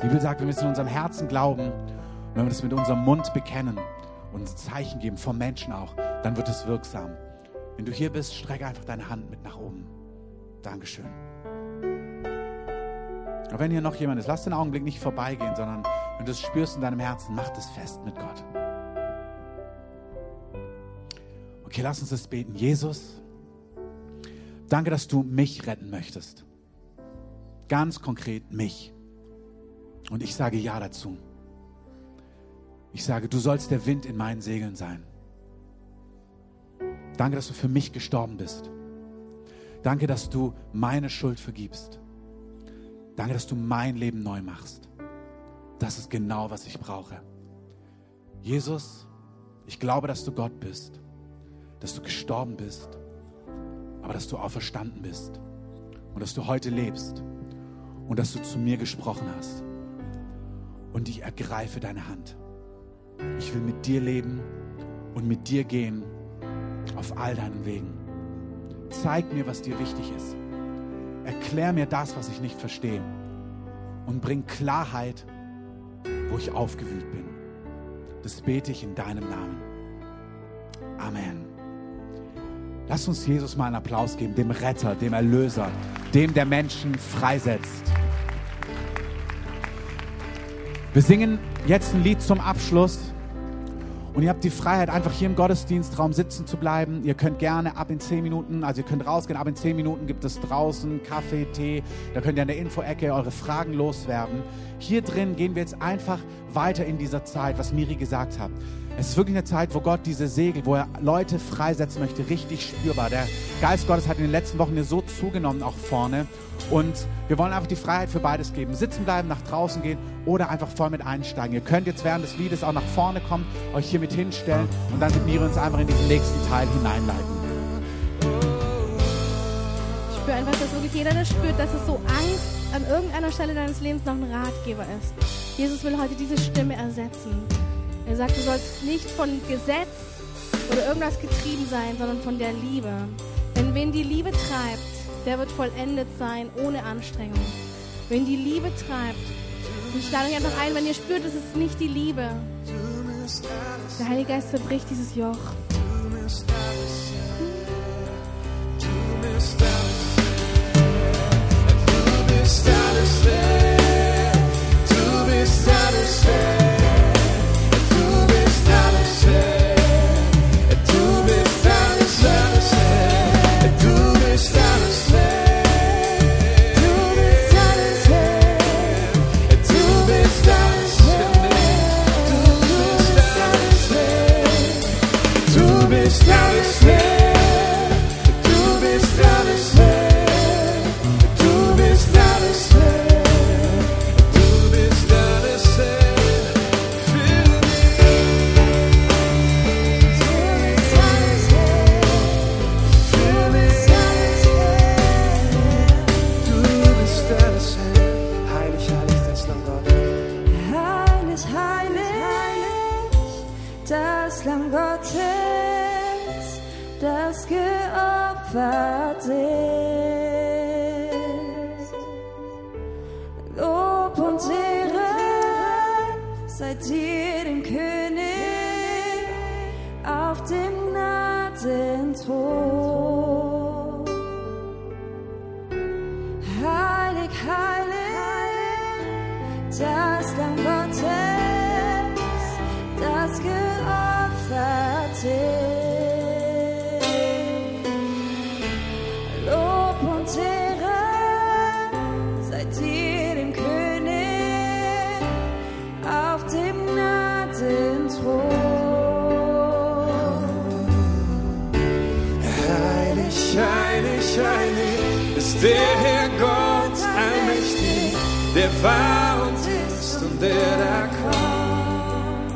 Die Bibel sagt, wir müssen in unserem Herzen glauben wenn wir das mit unserem Mund bekennen und Zeichen geben, vom Menschen auch, dann wird es wirksam. Wenn du hier bist, strecke einfach deine Hand mit nach oben. Dankeschön. Aber wenn hier noch jemand ist, lass den Augenblick nicht vorbeigehen, sondern wenn du es spürst in deinem Herzen, mach das fest mit Gott. Okay, lass uns das beten. Jesus, danke, dass du mich retten möchtest. Ganz konkret mich. Und ich sage Ja dazu. Ich sage, du sollst der Wind in meinen Segeln sein. Danke, dass du für mich gestorben bist. Danke, dass du meine Schuld vergibst. Danke, dass du mein Leben neu machst. Das ist genau, was ich brauche. Jesus, ich glaube, dass du Gott bist, dass du gestorben bist, aber dass du auferstanden bist und dass du heute lebst und dass du zu mir gesprochen hast. Und ich ergreife deine Hand. Ich will mit dir leben und mit dir gehen auf all deinen Wegen. Zeig mir, was dir wichtig ist. Erklär mir das, was ich nicht verstehe. Und bring Klarheit, wo ich aufgewühlt bin. Das bete ich in deinem Namen. Amen. Lass uns Jesus mal einen Applaus geben, dem Retter, dem Erlöser, dem der Menschen freisetzt. Wir singen jetzt ein Lied zum Abschluss. Und ihr habt die Freiheit, einfach hier im Gottesdienstraum sitzen zu bleiben. Ihr könnt gerne ab in zehn Minuten, also ihr könnt rausgehen, ab in zehn Minuten gibt es draußen Kaffee, Tee. Da könnt ihr an der Info-Ecke eure Fragen loswerden. Hier drin gehen wir jetzt einfach weiter in dieser Zeit, was Miri gesagt hat. Es ist wirklich eine Zeit, wo Gott diese Segel, wo er Leute freisetzen möchte, richtig spürbar. Der Geist Gottes hat in den letzten Wochen hier so zugenommen, auch vorne. Und wir wollen einfach die Freiheit für beides geben. Sitzen bleiben, nach draußen gehen oder einfach voll mit einsteigen. Ihr könnt jetzt während des Liedes auch nach vorne kommen, euch hier mit hinstellen und dann mit mir uns einfach in diesen nächsten Teil hineinleiten. Ich spüre einfach, dass wirklich jeder das spürt, dass es so Angst an irgendeiner Stelle deines Lebens noch ein Ratgeber ist. Jesus will heute diese Stimme ersetzen. Er sagt, du sollst nicht von Gesetz oder irgendwas getrieben sein, sondern von der Liebe. Denn wen die Liebe treibt, der wird vollendet sein ohne Anstrengung. Wenn die Liebe treibt, ich lade euch einfach ein, wenn ihr spürt, es ist nicht die Liebe. Der Heilige Geist zerbricht dieses Joch. Du bist alles, du bist alles, du bist alles. dir, der war und ist und der da kommt.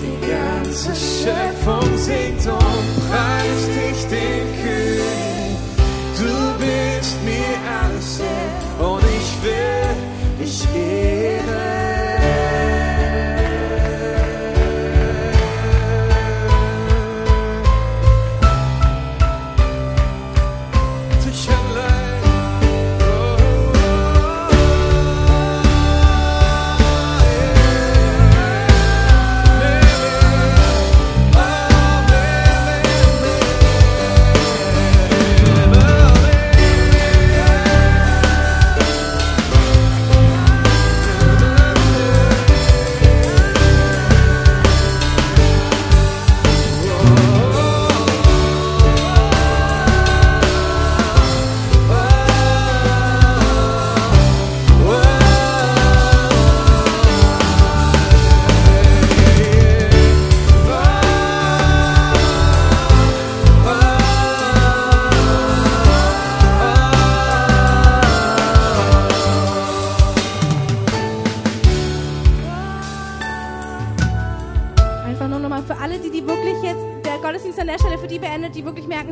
Die ganze Schöpfung singt und preist dich den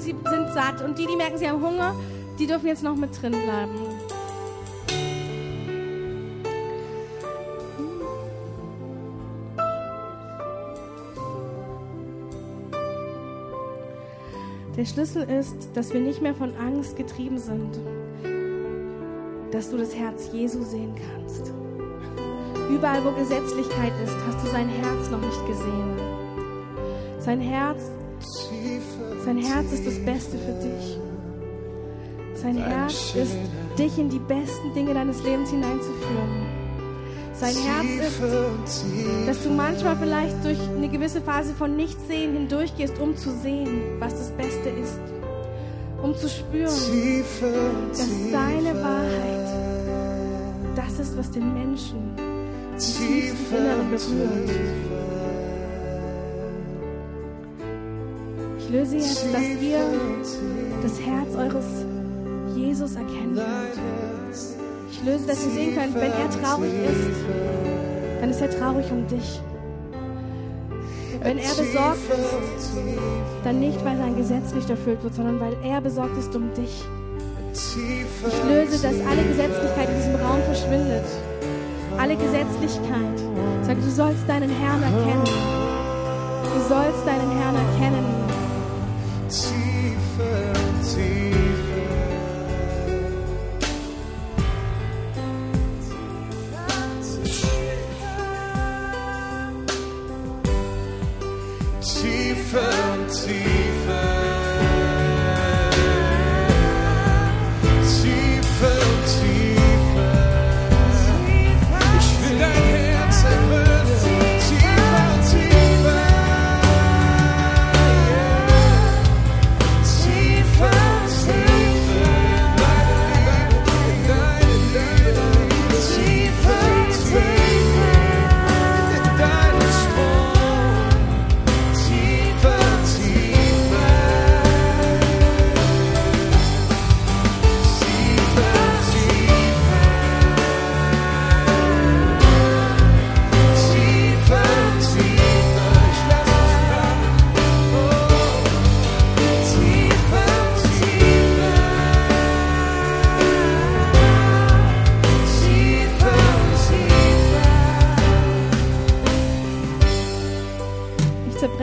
sie sind satt und die, die merken, sie haben Hunger, die dürfen jetzt noch mit drin bleiben. Der Schlüssel ist, dass wir nicht mehr von Angst getrieben sind, dass du das Herz Jesu sehen kannst. Überall, wo Gesetzlichkeit ist, hast du sein Herz noch nicht gesehen. Sein Herz, sein Herz ist das Beste für dich. Sein Herz ist, dich in die besten Dinge deines Lebens hineinzuführen. Sein Herz ist, dass du manchmal vielleicht durch eine gewisse Phase von Nichtsehen hindurchgehst, um zu sehen, was das Beste ist. Um zu spüren, dass seine Wahrheit das ist, was den Menschen im tiefsten Inneren berührt. Ich löse jetzt, dass ihr das Herz eures Jesus erkennen könnt. Ich löse, dass ihr sehen könnt, wenn er traurig ist, dann ist er traurig um dich. Wenn er besorgt ist, dann nicht, weil sein Gesetz nicht erfüllt wird, sondern weil er besorgt ist um dich. Ich löse, dass alle Gesetzlichkeit in diesem Raum verschwindet. Alle Gesetzlichkeit. Sag, du sollst deinen Herrn erkennen. Du sollst deinen Herrn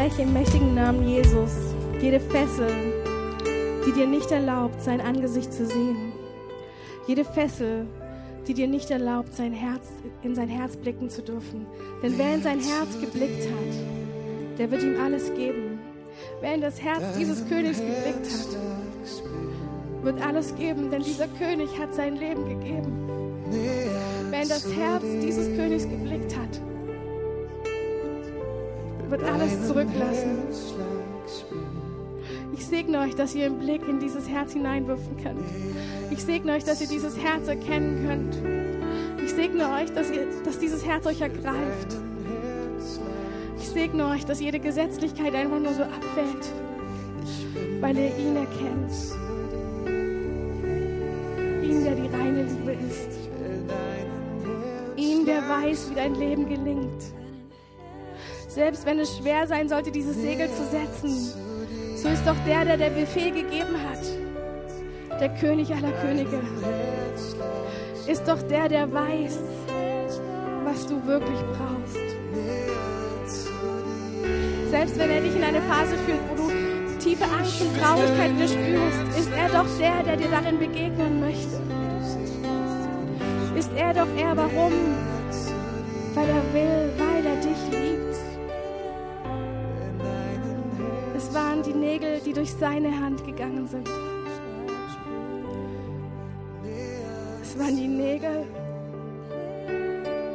zerbreche im mächtigen Namen Jesus jede Fessel, die dir nicht erlaubt, sein Angesicht zu sehen. Jede Fessel, die dir nicht erlaubt, sein Herz, in sein Herz blicken zu dürfen. Denn wer in sein Herz geblickt hat, der wird ihm alles geben. Wer in das Herz dieses Königs geblickt hat, wird alles geben, denn dieser König hat sein Leben gegeben. Wer in das Herz dieses Königs geblickt hat, wird alles zurücklassen. Ich segne euch, dass ihr einen Blick in dieses Herz hineinwerfen könnt. Ich segne euch, dass ihr dieses Herz erkennen könnt. Ich segne euch, dass, ihr, dass dieses Herz euch ergreift. Ich segne euch, dass jede Gesetzlichkeit einfach nur so abfällt, weil ihr ihn erkennt. Ihn, der die reine Liebe ist. Ihm, der weiß, wie dein Leben gelingt. Selbst wenn es schwer sein sollte, dieses Segel zu setzen, so ist doch der, der der Befehl gegeben hat, der König aller Könige, ist doch der, der weiß, was du wirklich brauchst. Selbst wenn er dich in eine Phase führt, wo du tiefe Angst und Traurigkeit spürst, ist er doch der, der dir darin begegnen möchte. Ist er doch er, warum? Weil er will, weil er dich liebt. Es waren die Nägel, die durch seine Hand gegangen sind. Es waren die Nägel,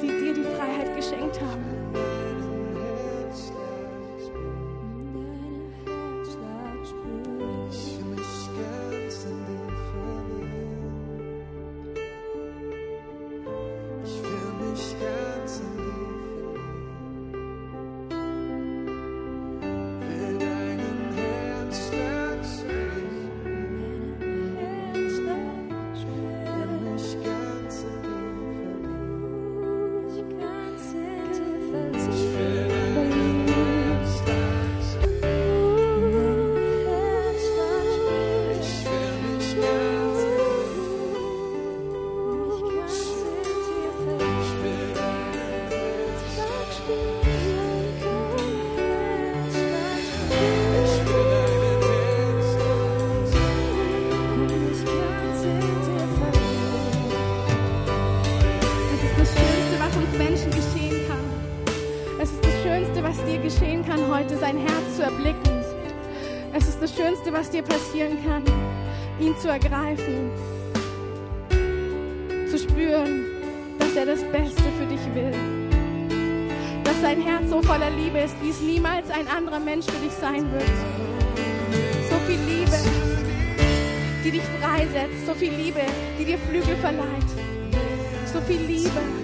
die dir die Freiheit geschenkt haben. Ergreifen, zu spüren, dass er das Beste für dich will. Dass sein Herz so voller Liebe ist, wie es niemals ein anderer Mensch für dich sein wird. So viel Liebe, die dich freisetzt, so viel Liebe, die dir Flügel verleiht so viel Liebe.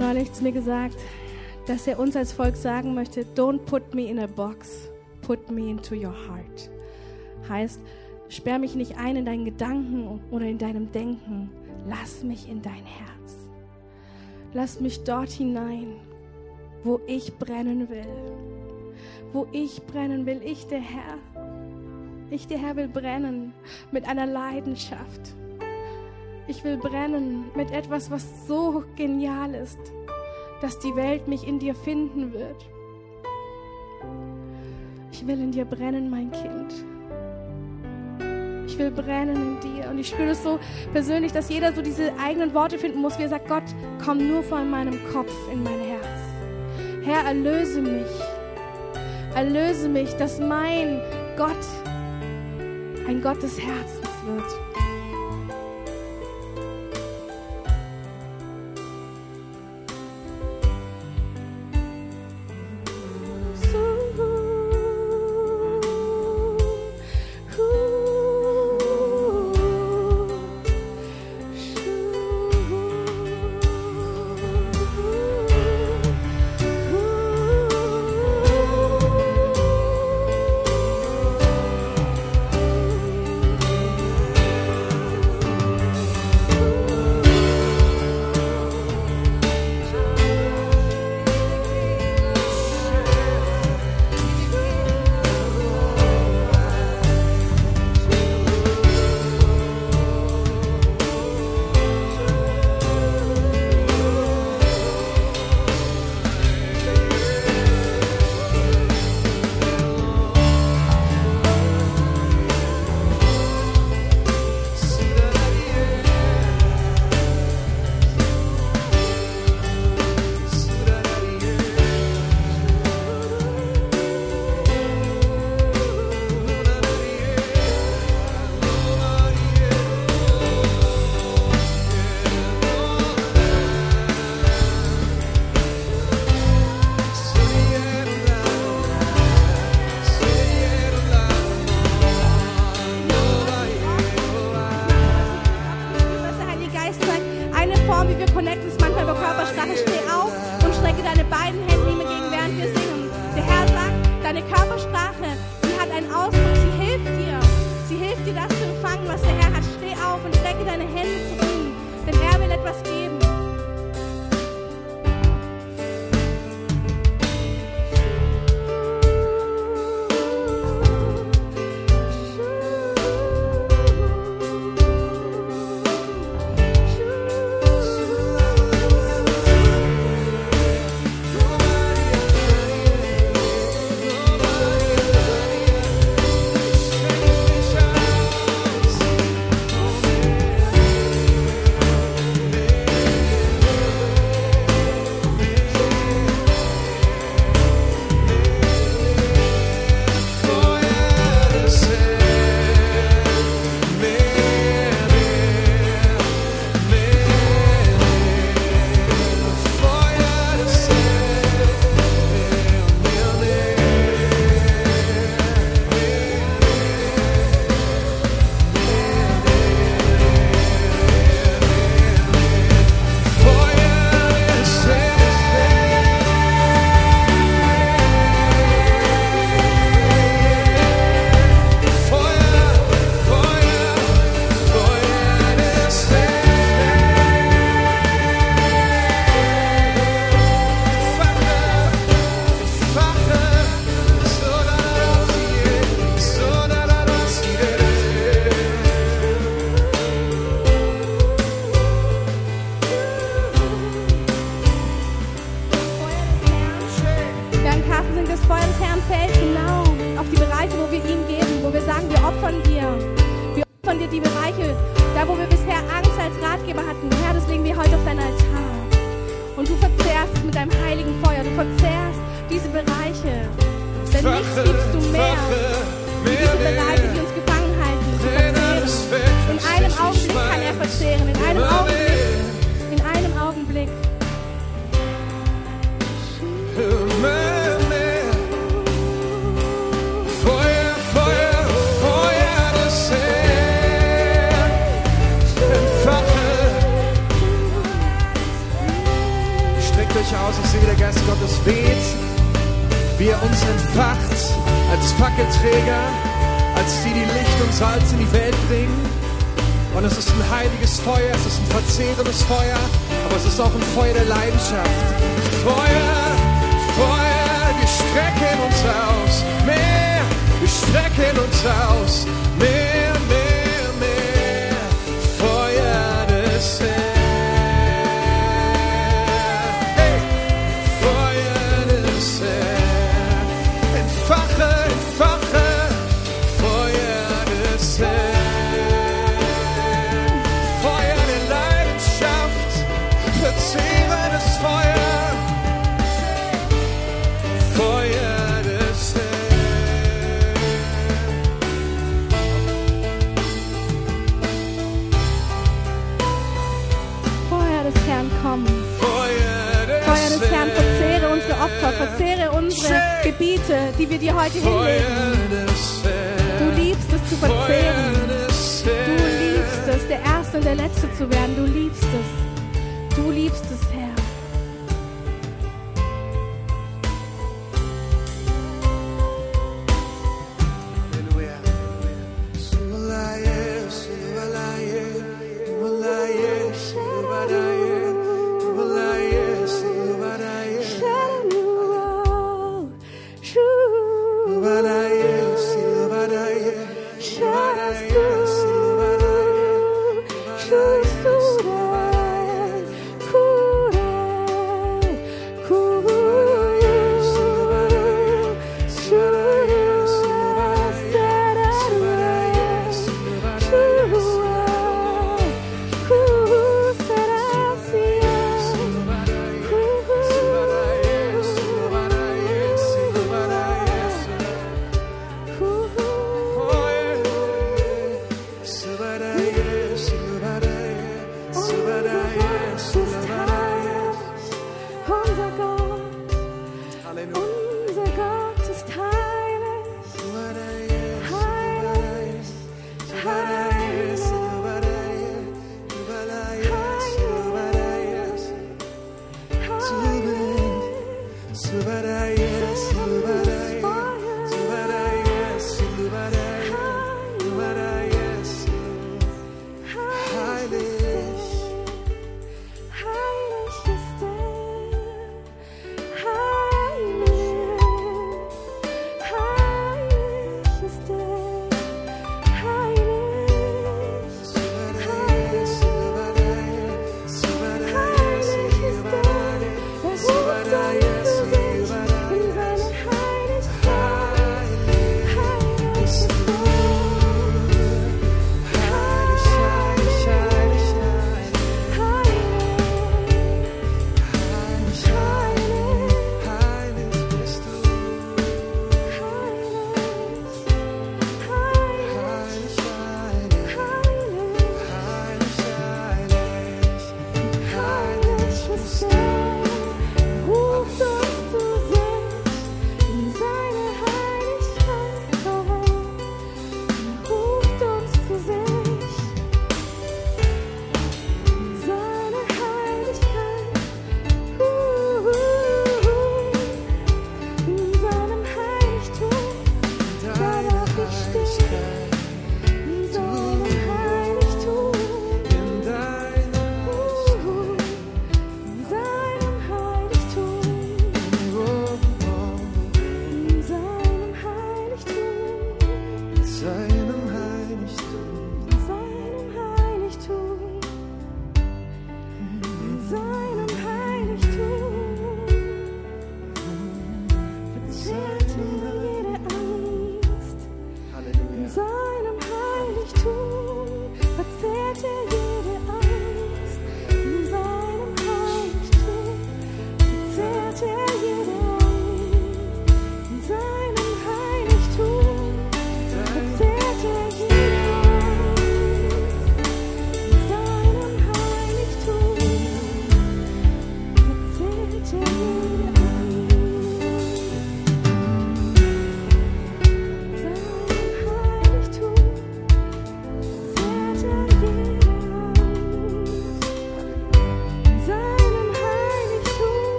Neulich zu mir gesagt, dass er uns als Volk sagen möchte, don't put me in a box, put me into your heart. Heißt, sperr mich nicht ein in deinen Gedanken oder in deinem Denken, lass mich in dein Herz. Lass mich dort hinein, wo ich brennen will. Wo ich brennen will, ich der Herr. Ich der Herr will brennen mit einer Leidenschaft. Ich will brennen mit etwas, was so genial ist, dass die Welt mich in dir finden wird. Ich will in dir brennen, mein Kind. Ich will brennen in dir. Und ich spüre es so persönlich, dass jeder so diese eigenen Worte finden muss, wie er sagt, Gott, komm nur von meinem Kopf in mein Herz. Herr, erlöse mich. Erlöse mich, dass mein Gott ein Gott des Herzens wird.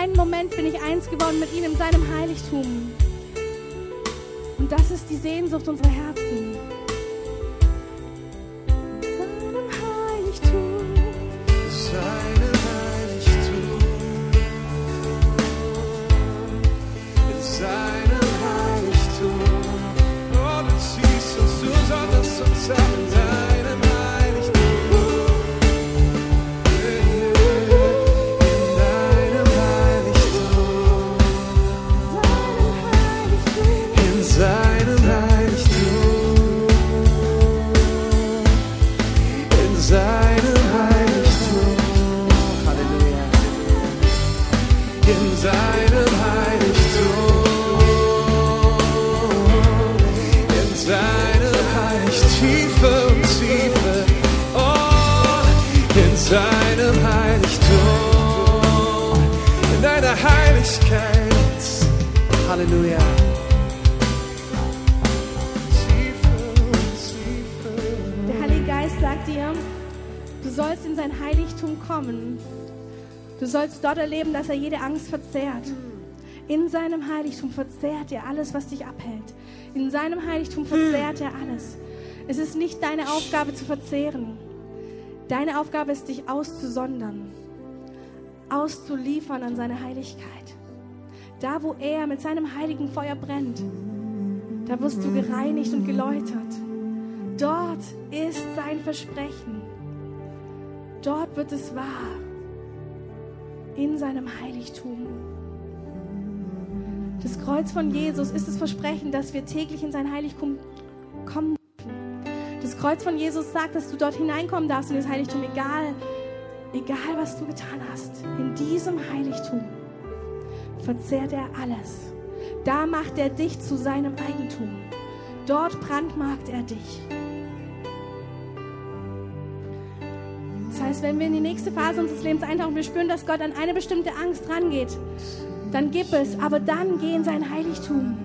Einen Moment bin ich eins geworden mit ihm in seinem Heiligtum. Und das ist die Sehnsucht unserer Herzen. In seinem Heiligtum. Oh, du ziehst uns, du sonderst uns sein Heiligtum kommen. Du sollst dort erleben, dass er jede Angst verzehrt. In seinem Heiligtum verzehrt er alles, was dich abhält. In seinem Heiligtum verzehrt er alles. Es ist nicht deine Aufgabe zu verzehren. Deine Aufgabe ist, dich auszusondern, auszuliefern an seine Heiligkeit. Da, wo er mit seinem heiligen Feuer brennt, da wirst du gereinigt und geläutert. Dort ist sein Versprechen. Dort wird es wahr. In seinem Heiligtum. Das Kreuz von Jesus ist das Versprechen, dass wir täglich in sein Heiligtum kommen. Das Kreuz von Jesus sagt, dass du dort hineinkommen darfst in das Heiligtum, egal, egal was du getan hast. In diesem Heiligtum verzehrt er alles. Da macht er dich zu seinem Eigentum. Dort brandmarkt er dich. Das heißt, wenn wir in die nächste Phase unseres Lebens eintauchen, wir spüren, dass Gott an eine bestimmte Angst rangeht, dann gib es, aber dann geh in sein Heiligtum.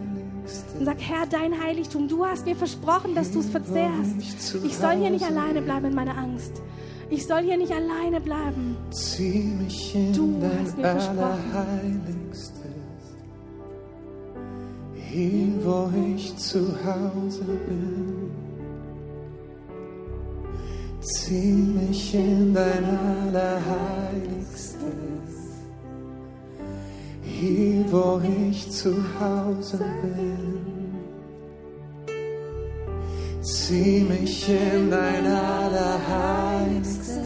Und sag, Herr, dein Heiligtum, du hast mir versprochen, dass du es verzehrst. Ich soll hier nicht alleine bleiben in meiner Angst. Ich soll hier nicht alleine bleiben. Zieh mich Du dein hast mir versprochen. Allerheiligstes, hin, wo ich zu Hause bin. Zieh mich in dein Allerheiligstes, hier, wo ich zu Hause bin. Zieh mich in dein Allerheiligstes,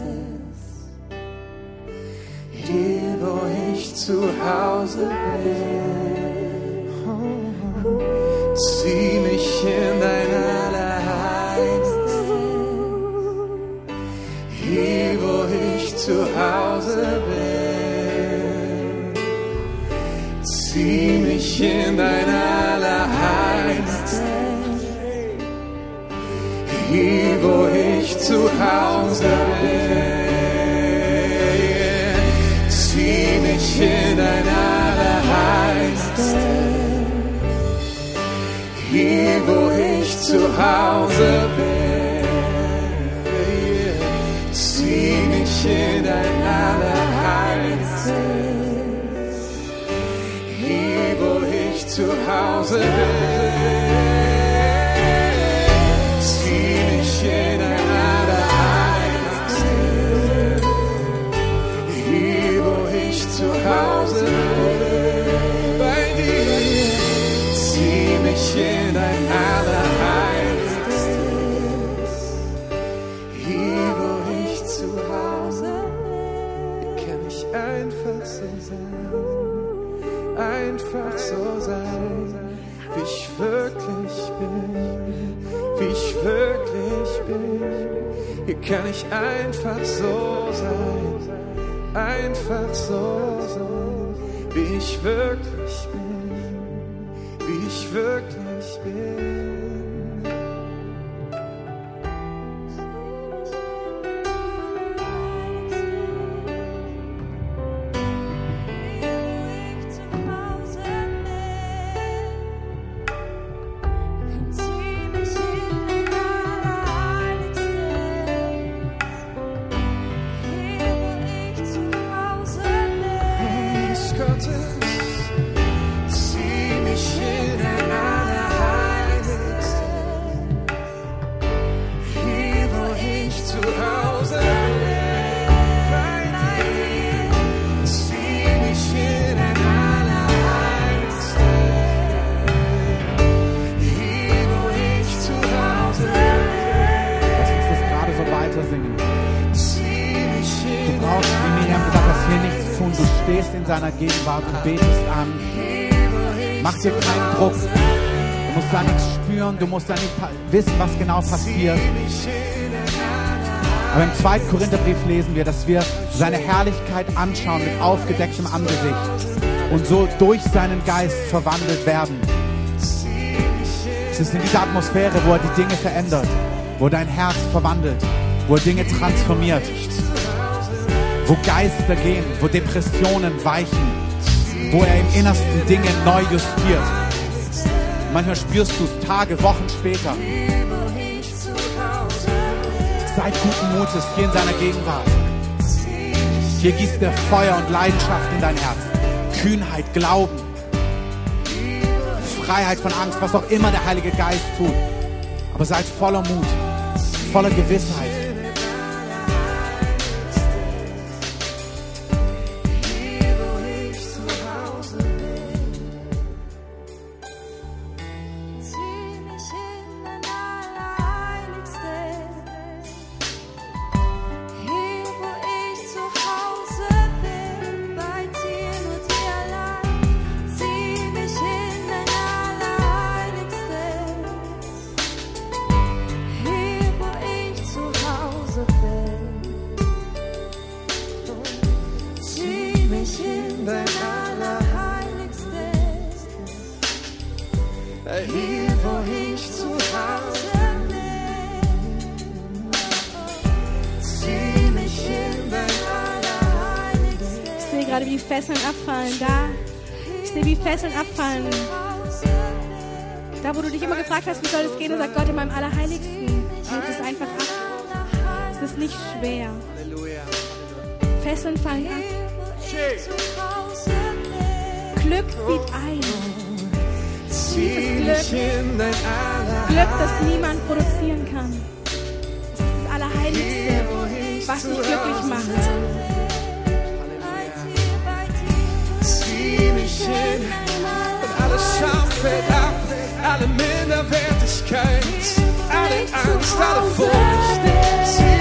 hier, wo ich zu Hause bin. Zieh mich in dein in dein Allerheiligstes, hier, wo ich zu Hause bin. Zieh mich in dein Allerheiligstes, hier, wo ich zu Hause bin. Zieh mich in ich zu Hause kann ich einfach so sein, einfach so sein, wie ich wirklich bin, wie ich wirklich bin. Du musst da nicht wissen, was genau passiert. Aber im 2. Korintherbrief lesen wir, dass wir seine Herrlichkeit anschauen mit aufgedecktem Angesicht und so durch seinen Geist verwandelt werden. Es ist in dieser Atmosphäre, wo er die Dinge verändert, wo dein Herz verwandelt, wo er Dinge transformiert, wo Geister gehen, wo Depressionen weichen, wo er im Innersten Dinge neu justiert. Manchmal spürst du es Tage, Wochen später. Seid guten Mutes, geh in seiner Gegenwart. Hier gießt er Feuer und Leidenschaft in dein Herz. Kühnheit, Glauben, Freiheit von Angst, was auch immer der Heilige Geist tut. Aber seid voller Mut, voller Gewissheit. Soll es gehen, und sagt Gott in meinem Allerheiligsten. Hält es einfach ab. Es ist nicht schwer. Fesseln fallen ab. Glück zieht ein. Tiefes Glück. Glück, das niemand produzieren kann. Es ist das Allerheiligste, was dich glücklich macht. Zieh mich hin und alles Scham fällt ab, alle Minderwertigkeit, alle Angst, alle Furcht. Zieh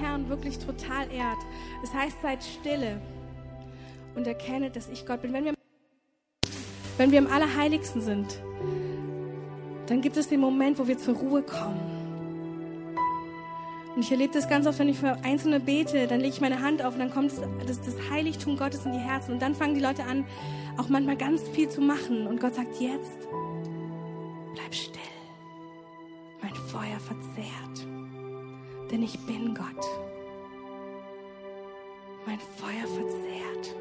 Herrn wirklich total ehrt. Es heißt, seid stille und erkennet, dass ich Gott bin. Wenn wir, wenn wir im Allerheiligsten sind, dann gibt es den Moment, wo wir zur Ruhe kommen. Und ich erlebe das ganz oft, wenn ich für Einzelne bete, dann lege ich meine Hand auf und dann kommt das, das Heiligtum Gottes in die Herzen. Und dann fangen die Leute an, auch manchmal ganz viel zu machen. Und Gott sagt, jetzt bleib still. Mein Feuer verzehrt, denn ich bin Gott. Mein Feuer verzehrt,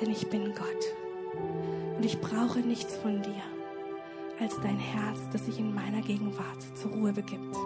denn ich bin Gott. Und ich brauche nichts von dir als dein Herz, das sich in meiner Gegenwart zur Ruhe begibt.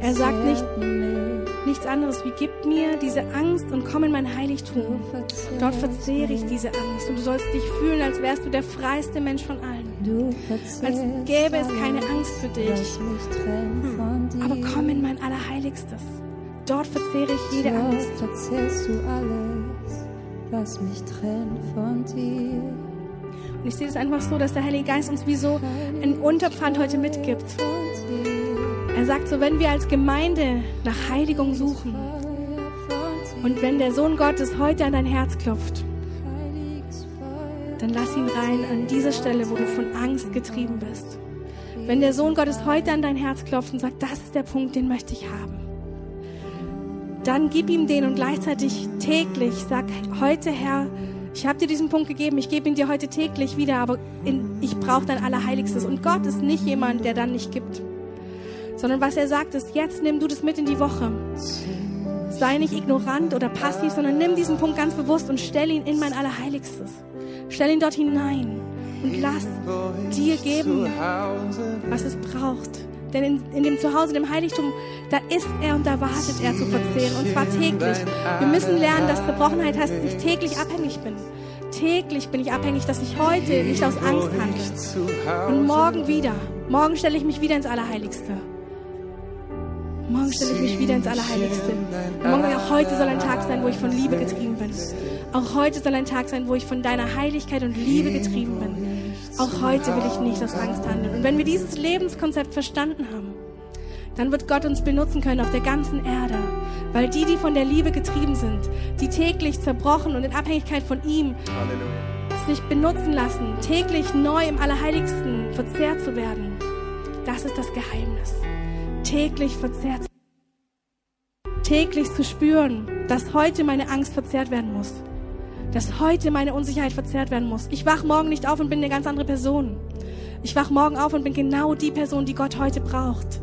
Er sagt nicht, Nichts anderes wie gib mir diese Angst und komm in mein Heiligtum. Dort verzehre ich diese Angst und du sollst dich fühlen, als wärst du der freiste Mensch von allen. Als gäbe es keine Angst für dich. dir. Aber komm in mein Allerheiligstes. Dort verzehre ich jede Dort Angst. verzehrst du alles, was mich trennt von dir. Und ich sehe es einfach so, dass der Heilige Geist uns wie so einen Unterpfand heute mitgibt. Er sagt so, wenn wir als Gemeinde nach Heiligung suchen und wenn der Sohn Gottes heute an dein Herz klopft, dann lass ihn rein an diese Stelle, wo du von Angst getrieben bist. Wenn der Sohn Gottes heute an dein Herz klopft und sagt, das ist der Punkt, den möchte ich haben, dann gib ihm den und gleichzeitig täglich sag heute Herr, ich habe dir diesen Punkt gegeben, ich gebe ihn dir heute täglich wieder, aber in, ich brauche dein Allerheiligstes. Und Gott ist nicht jemand, der dann nicht gibt, sondern was er sagt ist, jetzt nimm du das mit in die Woche. Sei nicht ignorant oder passiv, sondern nimm diesen Punkt ganz bewusst und stell ihn in mein Allerheiligstes. Stell ihn dort hinein und lass dir geben, was es braucht. Denn in, in dem Zuhause, dem Heiligtum, da ist er und da wartet er zu verzehren. Und zwar täglich. Wir müssen lernen, dass Zerbrochenheit heißt, dass ich täglich abhängig bin. Täglich bin ich abhängig, dass ich heute nicht aus Angst handle. Und morgen wieder. Morgen stelle ich mich wieder ins Allerheiligste. Morgen stelle ich mich wieder ins Allerheiligste. Morgen, auch heute soll ein Tag sein, wo ich von Liebe getrieben bin. Auch heute soll ein Tag sein, wo ich von deiner Heiligkeit und Liebe getrieben bin. Auch heute will ich nicht aus Angst handeln. Und wenn wir dieses Lebenskonzept verstanden haben, dann wird Gott uns benutzen können auf der ganzen Erde. Weil die, die von der Liebe getrieben sind, die täglich zerbrochen und in Abhängigkeit von ihm sich benutzen lassen, täglich neu im Allerheiligsten verzehrt zu werden, das ist das Geheimnis. Täglich verzehrt täglich zu spüren, dass heute meine Angst verzehrt werden muss. Dass heute meine Unsicherheit verzehrt werden muss. Ich wach morgen nicht auf und bin eine ganz andere Person. Ich wach morgen auf und bin genau die Person, die Gott heute braucht.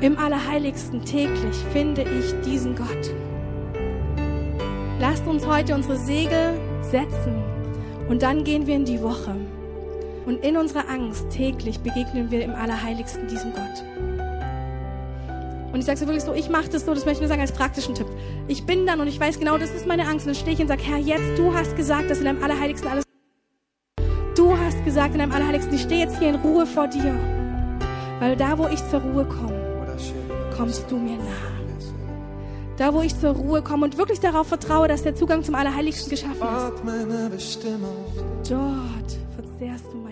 Im Allerheiligsten täglich finde ich diesen Gott. Lasst uns heute unsere Segel setzen und dann gehen wir in die Woche. Und in unserer Angst täglich begegnen wir im Allerheiligsten diesem Gott. Und ich sage es wirklich so, ich mache das so, das möchte ich nur sagen als praktischen Tipp. Ich bin dann und ich weiß genau, das ist meine Angst. Und dann stehe ich und sage, Herr, jetzt, du hast gesagt, dass in deinem Allerheiligsten alles... Du hast gesagt in deinem Allerheiligsten, ich stehe jetzt hier in Ruhe vor dir. Weil da, wo ich zur Ruhe komme, kommst du mir nah. Da, wo ich zur Ruhe komme und wirklich darauf vertraue, dass der Zugang zum Allerheiligsten geschaffen ist, dort verzehrst du meine